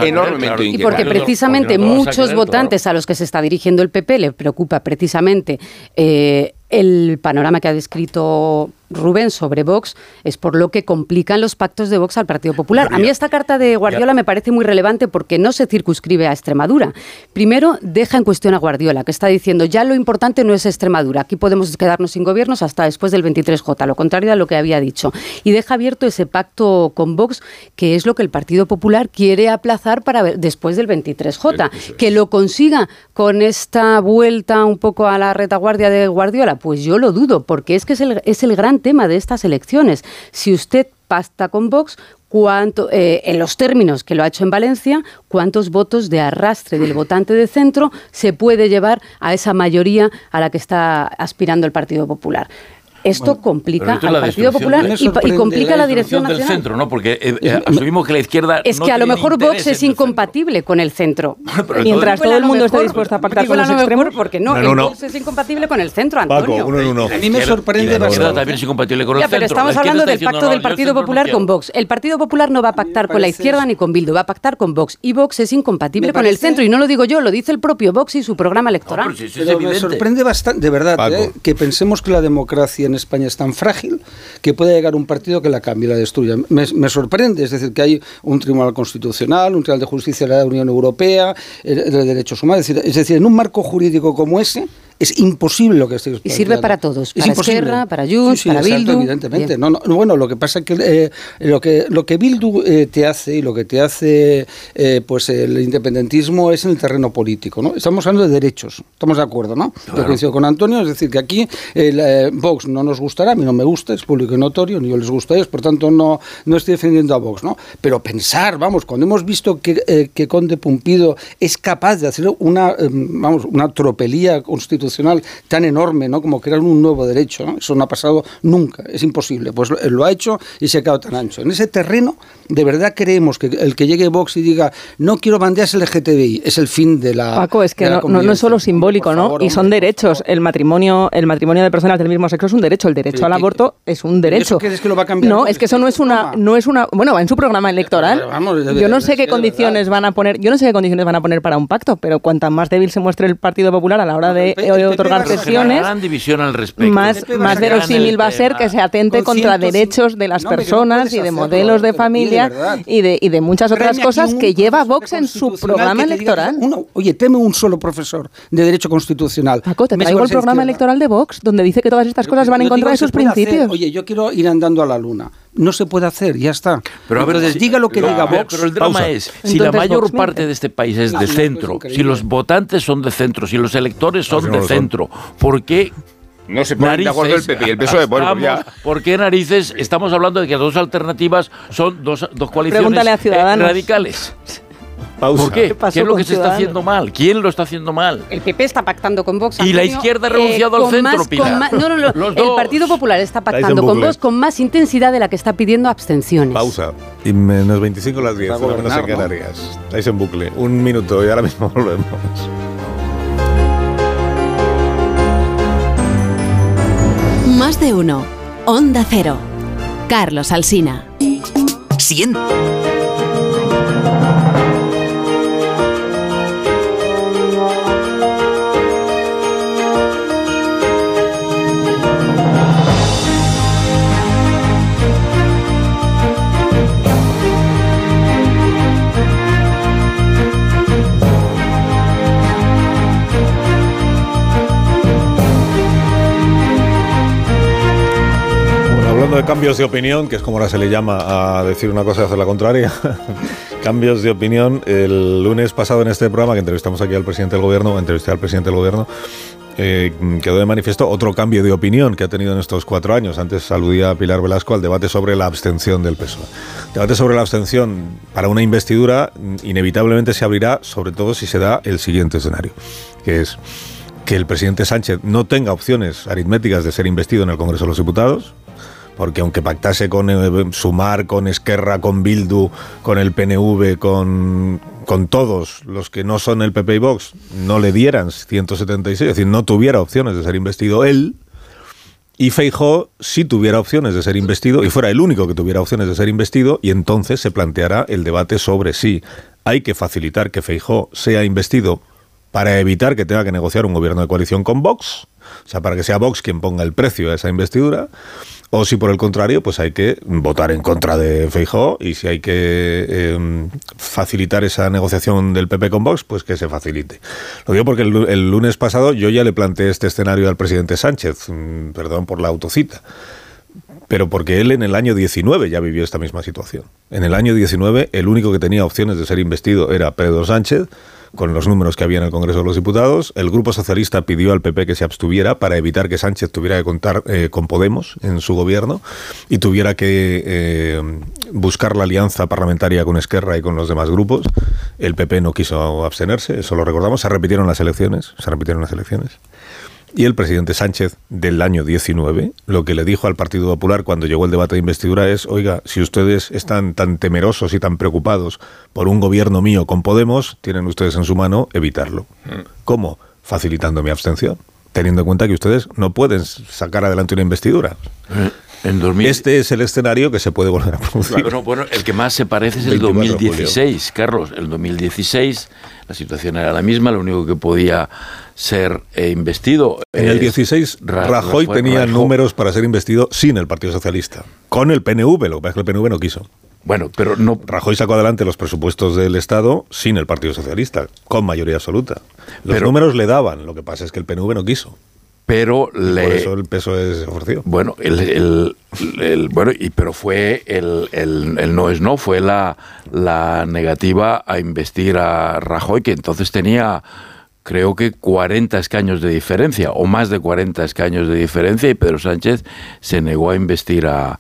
enormemente Y porque precisamente muchos votantes a los que se está dirigiendo el PP le preocupa precisamente. Eh, el panorama que ha descrito Rubén sobre Vox es por lo que complican los pactos de Vox al Partido Popular. A mí esta carta de Guardiola me parece muy relevante porque no se circunscribe a Extremadura. Primero, deja en cuestión a Guardiola, que está diciendo ya lo importante no es Extremadura, aquí podemos quedarnos sin gobiernos hasta después del 23J, lo contrario a lo que había dicho. Y deja abierto ese pacto con Vox, que es lo que el Partido Popular quiere aplazar para después del 23J. Que lo consiga con esta vuelta un poco a la retaguardia de Guardiola, pues yo lo dudo, porque es que es el, es el gran tema de estas elecciones. Si usted pasta con Vox, cuánto, eh, en los términos que lo ha hecho en Valencia, cuántos votos de arrastre del votante de centro se puede llevar a esa mayoría a la que está aspirando el Partido Popular. Esto complica al Partido Popular y, complica la dirección del centro, ¿no? Porque eh, eh, asumimos que la izquierda es que a lo mejor Vox es incompatible con el centro. Mientras todo el mundo está dispuesto a pactar con los extremos, porque no, el Vox es incompatible con el centro, Antonio. A mí me sorprende bastante. también es incompatible con el centro. Pero estamos hablando del pacto del Partido Popular con Vox. El Partido Popular no va a pactar con la izquierda ni con Bildu, va a pactar con Vox y Vox es incompatible con el centro y no lo digo yo, lo dice el propio Vox y su programa electoral. me sorprende bastante, de verdad, que pensemos que la democracia en España es tan frágil que puede llegar un partido que la cambie, la destruya. Me, sorprende, es decir, que hay un Tribunal Constitucional, un Tribunal de Justicia de la Unión Europea, de Derechos Humanos, es decir, en un marco jurídico como ese, es imposible lo que estoy Y sirve para todos, para Esquerra, para Junts, para Bildu. evidentemente. No, bueno, lo que pasa es que eh, lo que lo que Bildu eh, te hace y lo que te hace eh, pues el independentismo es en el terreno político, ¿no? Estamos hablando de derechos, estamos de acuerdo, ¿no? Yo coincido con Antonio, es decir, que aquí el Vox no nos gustará, a mí no me gusta, es público y notorio, ni yo les gusta a ellos, por tanto no, no estoy defendiendo a Vox, ¿no? Pero pensar, vamos, cuando hemos visto que, que Conde Pumpido es capaz de hacer una, vamos, una tropelía constitucional tan enorme, ¿no? Como crear un nuevo derecho, Eso no ha pasado nunca, es imposible. Pues lo, ha hecho y se ha quedado tan ancho. En ese terreno, de verdad creemos que el que llegue Vox y diga no quiero bandearse el LGTBI es el fin de la. Paco, es que no, es solo simbólico, ¿no? y son derechos. El matrimonio, el matrimonio de personas del mismo sexo es un derecho. El derecho al aborto es un derecho. ¿Eso es que lo va a cambiar? No, es que eso no es una, no es una, bueno, en su programa electoral. yo no sé qué condiciones van a poner, yo no sé qué condiciones van a poner para un pacto, pero cuanta más débil se muestre el Partido Popular a la hora de otorgar sesiones, más, más verosímil va a ser que se atente contra derechos de las personas y de modelos de familia y de, y de muchas otras cosas que lleva Vox en su programa electoral. oye, teme un solo profesor de Derecho Constitucional. Paco, te traigo el programa electoral de Vox, donde dice que todas estas cosas van en contra de sus principios. Oye, yo quiero ir andando a la luna no se puede hacer, ya está. Pero a ver, diga lo que diga Vox. Pero el drama es, si la mayor parte de este país es de centro, si los votantes son de centro, si los electores son de centro, ¿por qué No se ponen de acuerdo el PP y el PSOE. Bueno, pues ya. ¿Por qué narices estamos hablando de que las dos alternativas son dos, dos coaliciones Pregúntale a eh, Ciudadanos. radicales? ¿Por qué? ¿Qué, es lo que se está haciendo mal? ¿Quién lo está haciendo mal? El PP está pactando con Vox. Antonio, y la izquierda ha eh, renunciado eh, al centro, el. Partido Popular está pactando con Vox con más intensidad de la que está pidiendo abstenciones. Pausa. Y menos 25 las 10, menos en Canarias. Estáis en bucle. Un minuto y ahora mismo volvemos. Más de uno. Onda Cero. Carlos Alsina. 100. Hablando de cambios de opinión, que es como ahora se le llama a decir una cosa y hacer la contraria. cambios de opinión. El lunes pasado en este programa que entrevistamos aquí al presidente del gobierno, entrevisté al presidente del gobierno, eh, quedó de manifiesto otro cambio de opinión que ha tenido en estos cuatro años. Antes aludía Pilar Velasco al debate sobre la abstención del PSOE. El debate sobre la abstención para una investidura inevitablemente se abrirá, sobre todo si se da el siguiente escenario, que es que el presidente Sánchez no tenga opciones aritméticas de ser investido en el Congreso de los Diputados, porque aunque pactase con eh, Sumar, con Esquerra, con Bildu, con el PNV, con, con todos los que no son el PP y Vox, no le dieran 176, es decir, no tuviera opciones de ser investido él, y Feijó sí tuviera opciones de ser investido, y fuera el único que tuviera opciones de ser investido, y entonces se planteará el debate sobre si hay que facilitar que Feijó sea investido para evitar que tenga que negociar un gobierno de coalición con Vox, o sea, para que sea Vox quien ponga el precio a esa investidura, o si por el contrario, pues hay que votar en contra de Feijó y si hay que eh, facilitar esa negociación del PP con Vox, pues que se facilite. Lo digo porque el, el lunes pasado yo ya le planteé este escenario al presidente Sánchez, mm, perdón por la autocita, pero porque él en el año 19 ya vivió esta misma situación. En el año 19 el único que tenía opciones de ser investido era Pedro Sánchez, con los números que había en el Congreso de los Diputados. El Grupo Socialista pidió al PP que se abstuviera para evitar que Sánchez tuviera que contar eh, con Podemos en su gobierno y tuviera que eh, buscar la alianza parlamentaria con Esquerra y con los demás grupos. El PP no quiso abstenerse, eso lo recordamos. Se repitieron las elecciones, se repitieron las elecciones. Y el presidente Sánchez del año 19 lo que le dijo al Partido Popular cuando llegó el debate de investidura es, oiga, si ustedes están tan temerosos y tan preocupados por un gobierno mío con Podemos, tienen ustedes en su mano evitarlo. ¿Cómo? Facilitando mi abstención, teniendo en cuenta que ustedes no pueden sacar adelante una investidura. En 2000... Este es el escenario que se puede volver a producir. Bueno, bueno, el que más se parece es el 24 de julio. 2016, Carlos. El 2016 la situación era la misma, lo único que podía ser eh, investido. En el es 16, Ra- Rajoy Rajoy- tenía Rajoy- números para ser investido sin el Partido Socialista. Con el PNV, lo que pasa es que el PNV no quiso. Bueno, pero no. Rajoy sacó adelante los presupuestos del Estado sin el Partido Socialista, con mayoría absoluta. Los Pero- números le daban, lo que pasa es que el PNV no quiso. Pero le. Por eso el peso es ofreció. Bueno, el, el- el- bueno, y pero fue el, el- no es no, fue la, la negativa a investir a Rajoy, que entonces tenía creo que 40 escaños de diferencia, o más de 40 escaños de diferencia, y Pedro Sánchez se negó a investir a,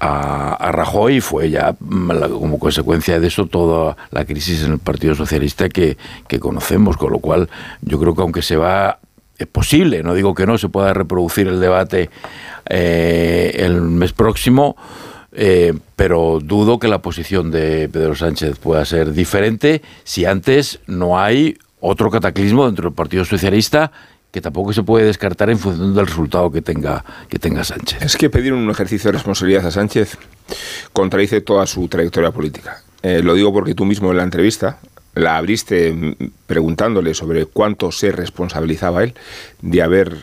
a, a Rajoy y fue ya mm, la- como consecuencia de eso toda la crisis en el Partido Socialista que, que conocemos, con lo cual yo creo que aunque se va es posible, no digo que no, se pueda reproducir el debate eh, el mes próximo, eh, pero dudo que la posición de Pedro Sánchez pueda ser diferente si antes no hay otro cataclismo dentro del Partido Socialista que tampoco se puede descartar en función del resultado que tenga, que tenga Sánchez. Es que pedir un ejercicio de responsabilidad a Sánchez contradice toda su trayectoria política. Eh, lo digo porque tú mismo en la entrevista la abriste preguntándole sobre cuánto se responsabilizaba él de haber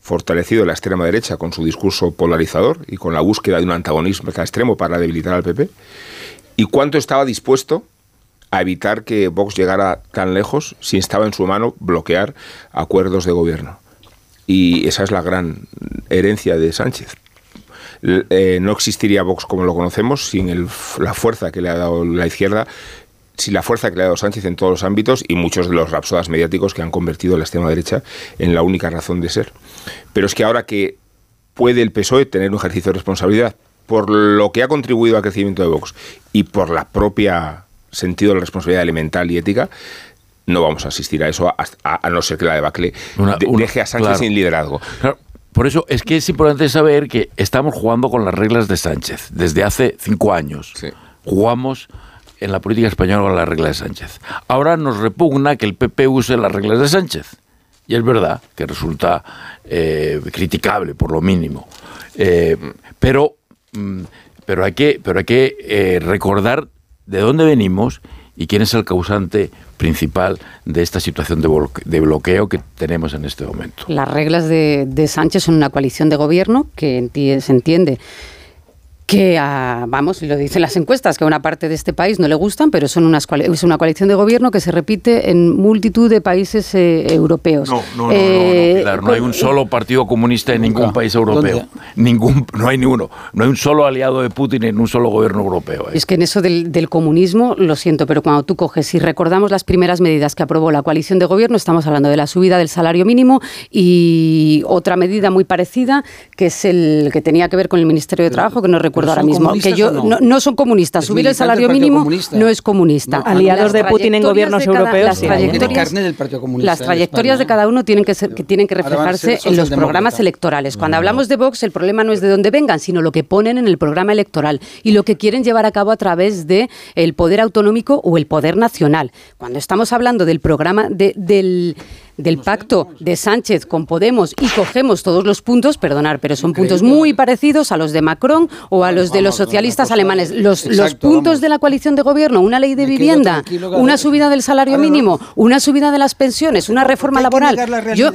fortalecido la extrema derecha con su discurso polarizador y con la búsqueda de un antagonismo extremo para debilitar al PP y cuánto estaba dispuesto a evitar que Vox llegara tan lejos si estaba en su mano bloquear acuerdos de gobierno. Y esa es la gran herencia de Sánchez. Eh, no existiría Vox como lo conocemos sin el la fuerza que le ha dado la izquierda sin la fuerza que le ha dado Sánchez en todos los ámbitos y muchos de los rapsodas mediáticos que han convertido la extrema derecha en la única razón de ser. Pero es que ahora que puede el PSOE tener un ejercicio de responsabilidad por lo que ha contribuido al crecimiento de Vox y por la propia sentido de la responsabilidad elemental y ética, no vamos a asistir a eso a, no ser que la debacle deje a Sánchez sin liderazgo. Por eso es que es importante saber que estamos jugando con las reglas de Sánchez desde hace cinco años. Jugamos en la política española con las reglas de Sánchez. Ahora nos repugna que el PP use las reglas de Sánchez. Y es verdad que resulta eh, criticable, por lo mínimo. Eh, pero, mm, pero hay que, pero hay que eh, recordar de dónde venimos y quién es el causante principal de esta situación de, bloqueo que tenemos en este momento. Las reglas de, de Sánchez son una coalición de gobierno que se entiende que, a, vamos, lo dicen las encuestas, que a una parte de este país no le gustan, pero son unas, es una coalición de gobierno que se repite en multitud de países eh, europeos. No, no, no, eh, no, hay un solo partido comunista en ningún país europeo. Ningún, no hay ninguno. No hay un solo aliado de Putin en un solo gobierno europeo. Eh. Es que en eso del, del, comunismo, lo siento, pero cuando tú coges y recordamos las primeras medidas que aprobó la coalición de gobierno, estamos hablando de la subida del salario mínimo y otra medida muy parecida, que es el que tenía que ver con el Ministerio de Trabajo, que no recuerdo ahora mismo. Que yo no? son comunistas. Subir el salario mínimo no es comunista. Aliados de Putin en gobiernos europeos. Las trayectorias, las trayectorias de cada uno tienen que, ser, que tienen que reflejarse en los programas electorales. Cuando hablamos de Vox, el problema no es de dónde vengan, sino lo que ponen en el programa electoral y lo que quieren llevar a cabo a través de el poder autonómico o el poder nacional. Cuando estamos hablando del programa de, del del pacto de Sánchez con Podemos y cogemos todos los puntos, perdonar, pero son puntos muy parecidos a los de Macron o a los de los socialistas alemanes. Los, los puntos de la coalición de gobierno, una ley de vivienda, una subida del salario mínimo, una subida de las pensiones, una reforma laboral. Yo,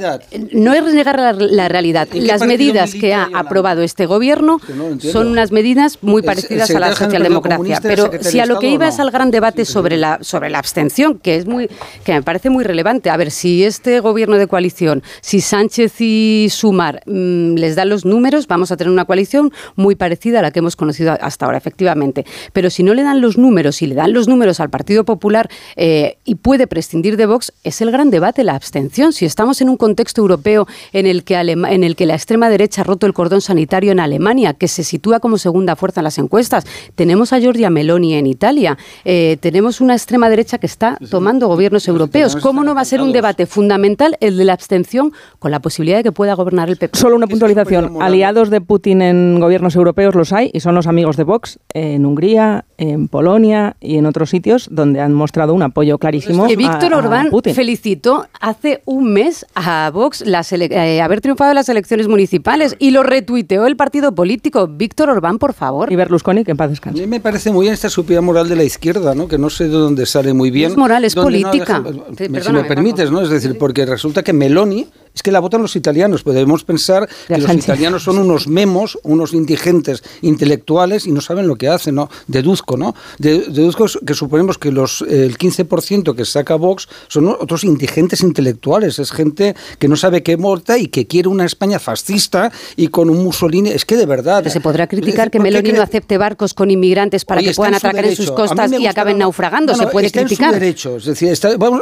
no es negar la, realidad. Las medidas que ha aprobado este gobierno son unas medidas muy parecidas a la socialdemocracia. Pero si a lo que iba es al gran debate sobre la, sobre la abstención, que es muy que me parece muy relevante. A ver, si este gobierno de coalición, si Sánchez y Sumar mm, les dan los números, vamos a tener una coalición muy parecida a la que hemos conocido hasta ahora, efectivamente. Pero si no le dan los números, si le dan los números al Partido Popular eh, y puede prescindir de Vox, es el gran debate, la abstención. Si estamos en un contexto europeo en el que, en el que la extrema derecha ha roto el cordón sanitario en Alemania, que se sitúa como segunda fuerza en las encuestas, tenemos a Giorgia Meloni en Italia, eh, tenemos una extrema derecha que está tomando gobiernos europeos. ¿Cómo no va a ser un debate fundamental? Fundamental el de la abstención con la posibilidad de que pueda gobernar el PP. Solo una puntualización. Aliados de Putin en gobiernos europeos los hay y son los amigos de Vox en Hungría, en Polonia y en otros sitios donde han mostrado un apoyo clarísimo. Que Víctor Orbán felicitó hace un mes a Vox eh, haber triunfado en las elecciones municipales y lo retuiteó el partido político. Víctor Orbán, por favor. Y Berlusconi, que en paz descanse. A mí me parece muy bien esta subida moral de la izquierda, ¿no? que no sé de dónde sale muy bien. es moral, es política. si me permites, ¿no? Es decir, porque resulta que Meloni es que la votan los italianos. Podemos pensar que los italianos son unos memos, unos indigentes intelectuales y no saben lo que hacen, ¿no? Deduzco, ¿no? Deduzco que suponemos que los el 15% que saca Vox son otros indigentes intelectuales. Es gente que no sabe qué morta y que quiere una España fascista y con un Mussolini. Es que de verdad. se podrá criticar que Meloni no acepte barcos con inmigrantes para que puedan atracar en, sus costas y acaben naufragando. se puede criticar. En su Es decir,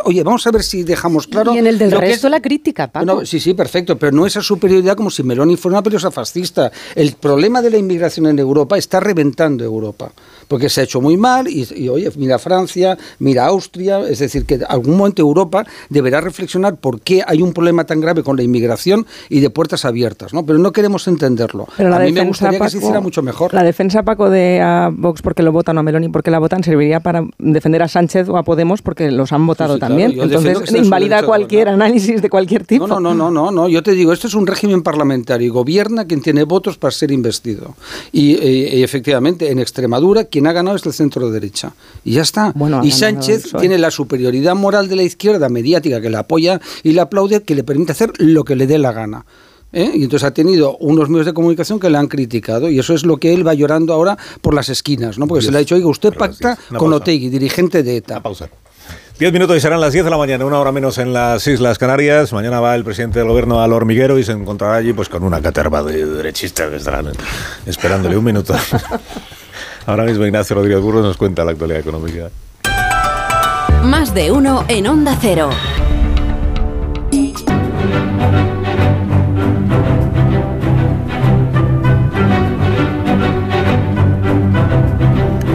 oye, vamos a ver si dejamos claro. Y en el del resto la crítica, Paco. Sí, sí, perfecto, pero no esa superioridad como si Meloni fuera una peligrosa fascista. El problema de la inmigración en Europa está reventando Europa, porque se ha hecho muy mal y, oye, mira Francia, mira Austria, es decir, que algún momento Europa deberá reflexionar por qué hay un problema tan grave con la inmigración y de puertas abiertas, ¿no? Pero no queremos entenderlo. Pero a mí me gustaría que se hiciera mucho mejor. La defensa, Paco, de a Vox porque lo votan o a Meloni porque la votan serviría para defender a Sánchez o a Podemos porque los han votado también. Entonces, invalida cualquier análisis de cualquier tipo. No, no, no, no, no, yo te digo, esto es un régimen parlamentario y gobierna quien tiene votos para ser investido. Y, eh, efectivamente, en Extremadura, quien ha ganado es el centro derecha. Y ya está. y Sánchez tiene la superioridad moral de la izquierda mediática que le apoya y le aplaude, que le permite hacer lo que le dé la gana. ¿eh? Y entonces ha tenido unos medios de comunicación que le han criticado y eso es lo que él va llorando ahora por las esquinas, ¿no? Porque se le ha dicho, oiga, usted pacta con Otegui, dirigente de ETA. pausa. Diez minutos y serán las 10 de la mañana, una hora menos en las Islas Canarias. Mañana va el presidente del gobierno al hormiguero y se encontrará allí pues con una caterva de derechistas que estarán esperándole un minuto. Ahora mismo Ignacio Rodríguez Burros nos cuenta la actualidad económica. Más de uno en Onda Cero.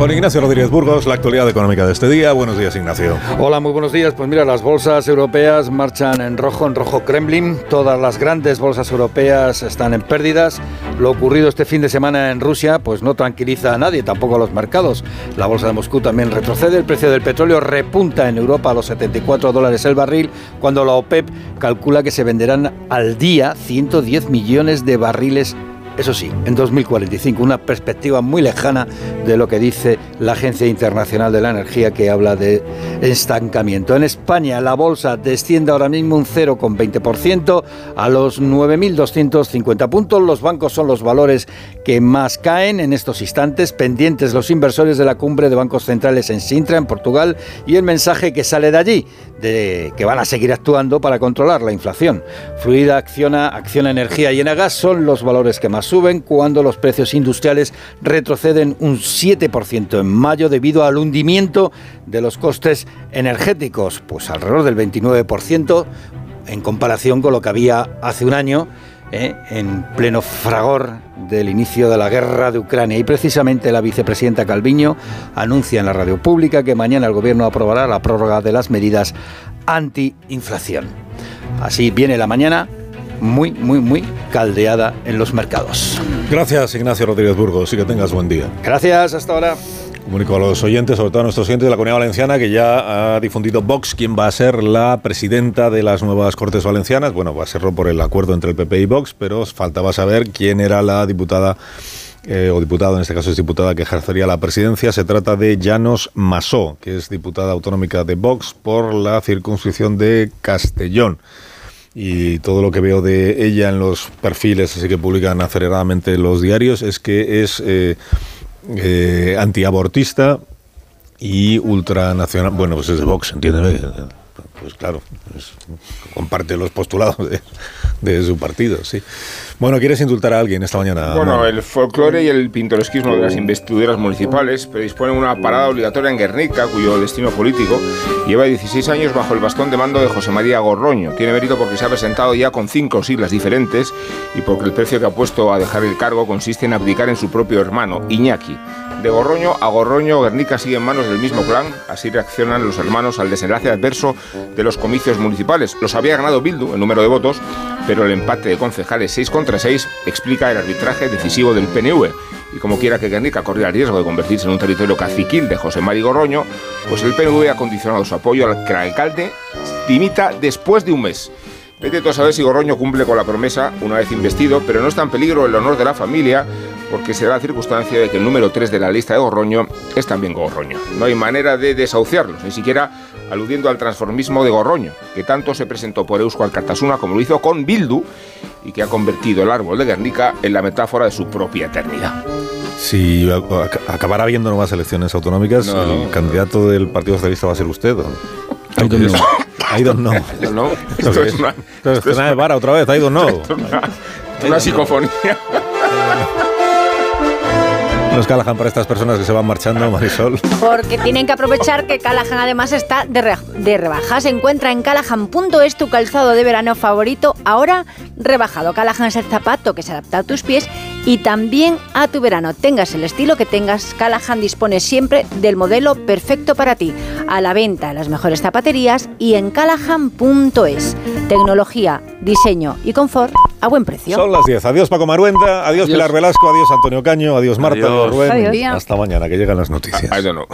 Con Ignacio Rodríguez Burgos, la actualidad económica de este día. Buenos días, Ignacio. Hola, muy buenos días. Pues mira, las bolsas europeas marchan en rojo, en rojo Kremlin. Todas las grandes bolsas europeas están en pérdidas. Lo ocurrido este fin de semana en Rusia, pues no tranquiliza a nadie, tampoco a los mercados. La bolsa de Moscú también retrocede. El precio del petróleo repunta en Europa a los 74 dólares el barril, cuando la OPEP calcula que se venderán al día 110 millones de barriles eso sí, en 2045, una perspectiva muy lejana de lo que dice la Agencia Internacional de la Energía que habla de estancamiento. En España la bolsa desciende ahora mismo un 0,20% a los 9.250 puntos. Los bancos son los valores que más caen en estos instantes, pendientes los inversores de la cumbre de bancos centrales en Sintra, en Portugal, y el mensaje que sale de allí, de que van a seguir actuando para controlar la inflación. Fluida, Acciona, Acciona Energía y Enagas son los valores que más suben cuando los precios industriales retroceden un 7% en mayo debido al hundimiento de los costes energéticos, pues alrededor del 29% en comparación con lo que había hace un año ¿eh? en pleno fragor del inicio de la guerra de Ucrania. Y precisamente la vicepresidenta Calviño anuncia en la radio pública que mañana el gobierno aprobará la prórroga de las medidas anti-inflación. Así viene la mañana muy, muy, muy caldeada en los mercados. Gracias, Ignacio Rodríguez Burgos, y que tengas buen día. Gracias, hasta ahora. Comunico a los oyentes, sobre todo a nuestros oyentes de la Comunidad Valenciana, que ya ha difundido Vox quién va a ser la presidenta de las nuevas Cortes Valencianas. Bueno, va a serlo por el acuerdo entre el PP y Vox, pero faltaba saber quién era la diputada eh, o diputado, en este caso es diputada que ejercería la presidencia. Se trata de Llanos Masó, que es diputada autonómica de Vox por la circunscripción de Castellón y todo lo que veo de ella en los perfiles así que publican aceleradamente los diarios es que es eh, eh, antiabortista y ultranacional. Bueno, pues es de Vox, entiéndeme. Pues claro, comparte los postulados de, su partido, sí. Bueno, ¿quieres indultar a alguien esta mañana? Bueno, el folclore y el pintoresquismo de las investiduras municipales predisponen una parada obligatoria en Guernica, cuyo destino político lleva 16 años bajo el bastón de mando de José María Gorroño. Tiene mérito porque se ha presentado ya con cinco siglas diferentes y porque el precio que ha puesto a dejar el cargo consiste en abdicar en su propio hermano, Iñaki. De Gorroño a Gorroño, Guernica sigue en manos del mismo clan. Así reaccionan los hermanos al desenlace adverso de los comicios municipales. Los había ganado Bildu en número de votos, pero el empate de concejales 6 contra 6 explica el arbitraje decisivo del PNV. Y como quiera que Guernica corría el riesgo de convertirse en un territorio caciquil de José Mari Gorroño, pues el PNV ha condicionado su apoyo al que el alcalde dimita después de un mes. Vete tú a saber si Gorroño cumple con la promesa una vez investido, pero no está en peligro el honor de la familia, porque se da la circunstancia de que el número 3 de la lista de Gorroño es también Gorroño. No hay manera de desahuciarlos, ni siquiera aludiendo al transformismo de Gorroño, que tanto se presentó por Eusko Alcartasuna como lo hizo con Bildu y que ha convertido el árbol de Guernica en la metáfora de su propia eternidad. Si acabara habiendo nuevas elecciones autonómicas, el candidato del Partido Socialista va a ser usted. ¿o? I don't know. I don't know. I don't know. Esto es una, esto es una de vara otra vez. I don't know. Es una, una psicofonía. Nos Callahan para estas personas que se van marchando, Marisol. Porque tienen que aprovechar que Callahan además está de, re de rebaja. Se encuentra en callahan.es tu calzado de verano favorito, ahora rebajado. Callahan es el zapato que se adapta a tus pies y también a tu verano. Tengas el estilo que tengas, Callahan dispone siempre del modelo perfecto para ti. A la venta en las mejores zapaterías y en callahan.es. Tecnología, diseño y confort a buen precio. Son las 10. Adiós Paco Maruenda, adiós, Pilar Velasco, adiós Antonio Caño, adiós Marta, Adiós. Rubén. Adiós. Hasta mañana, que llegan las noticias. I don't know.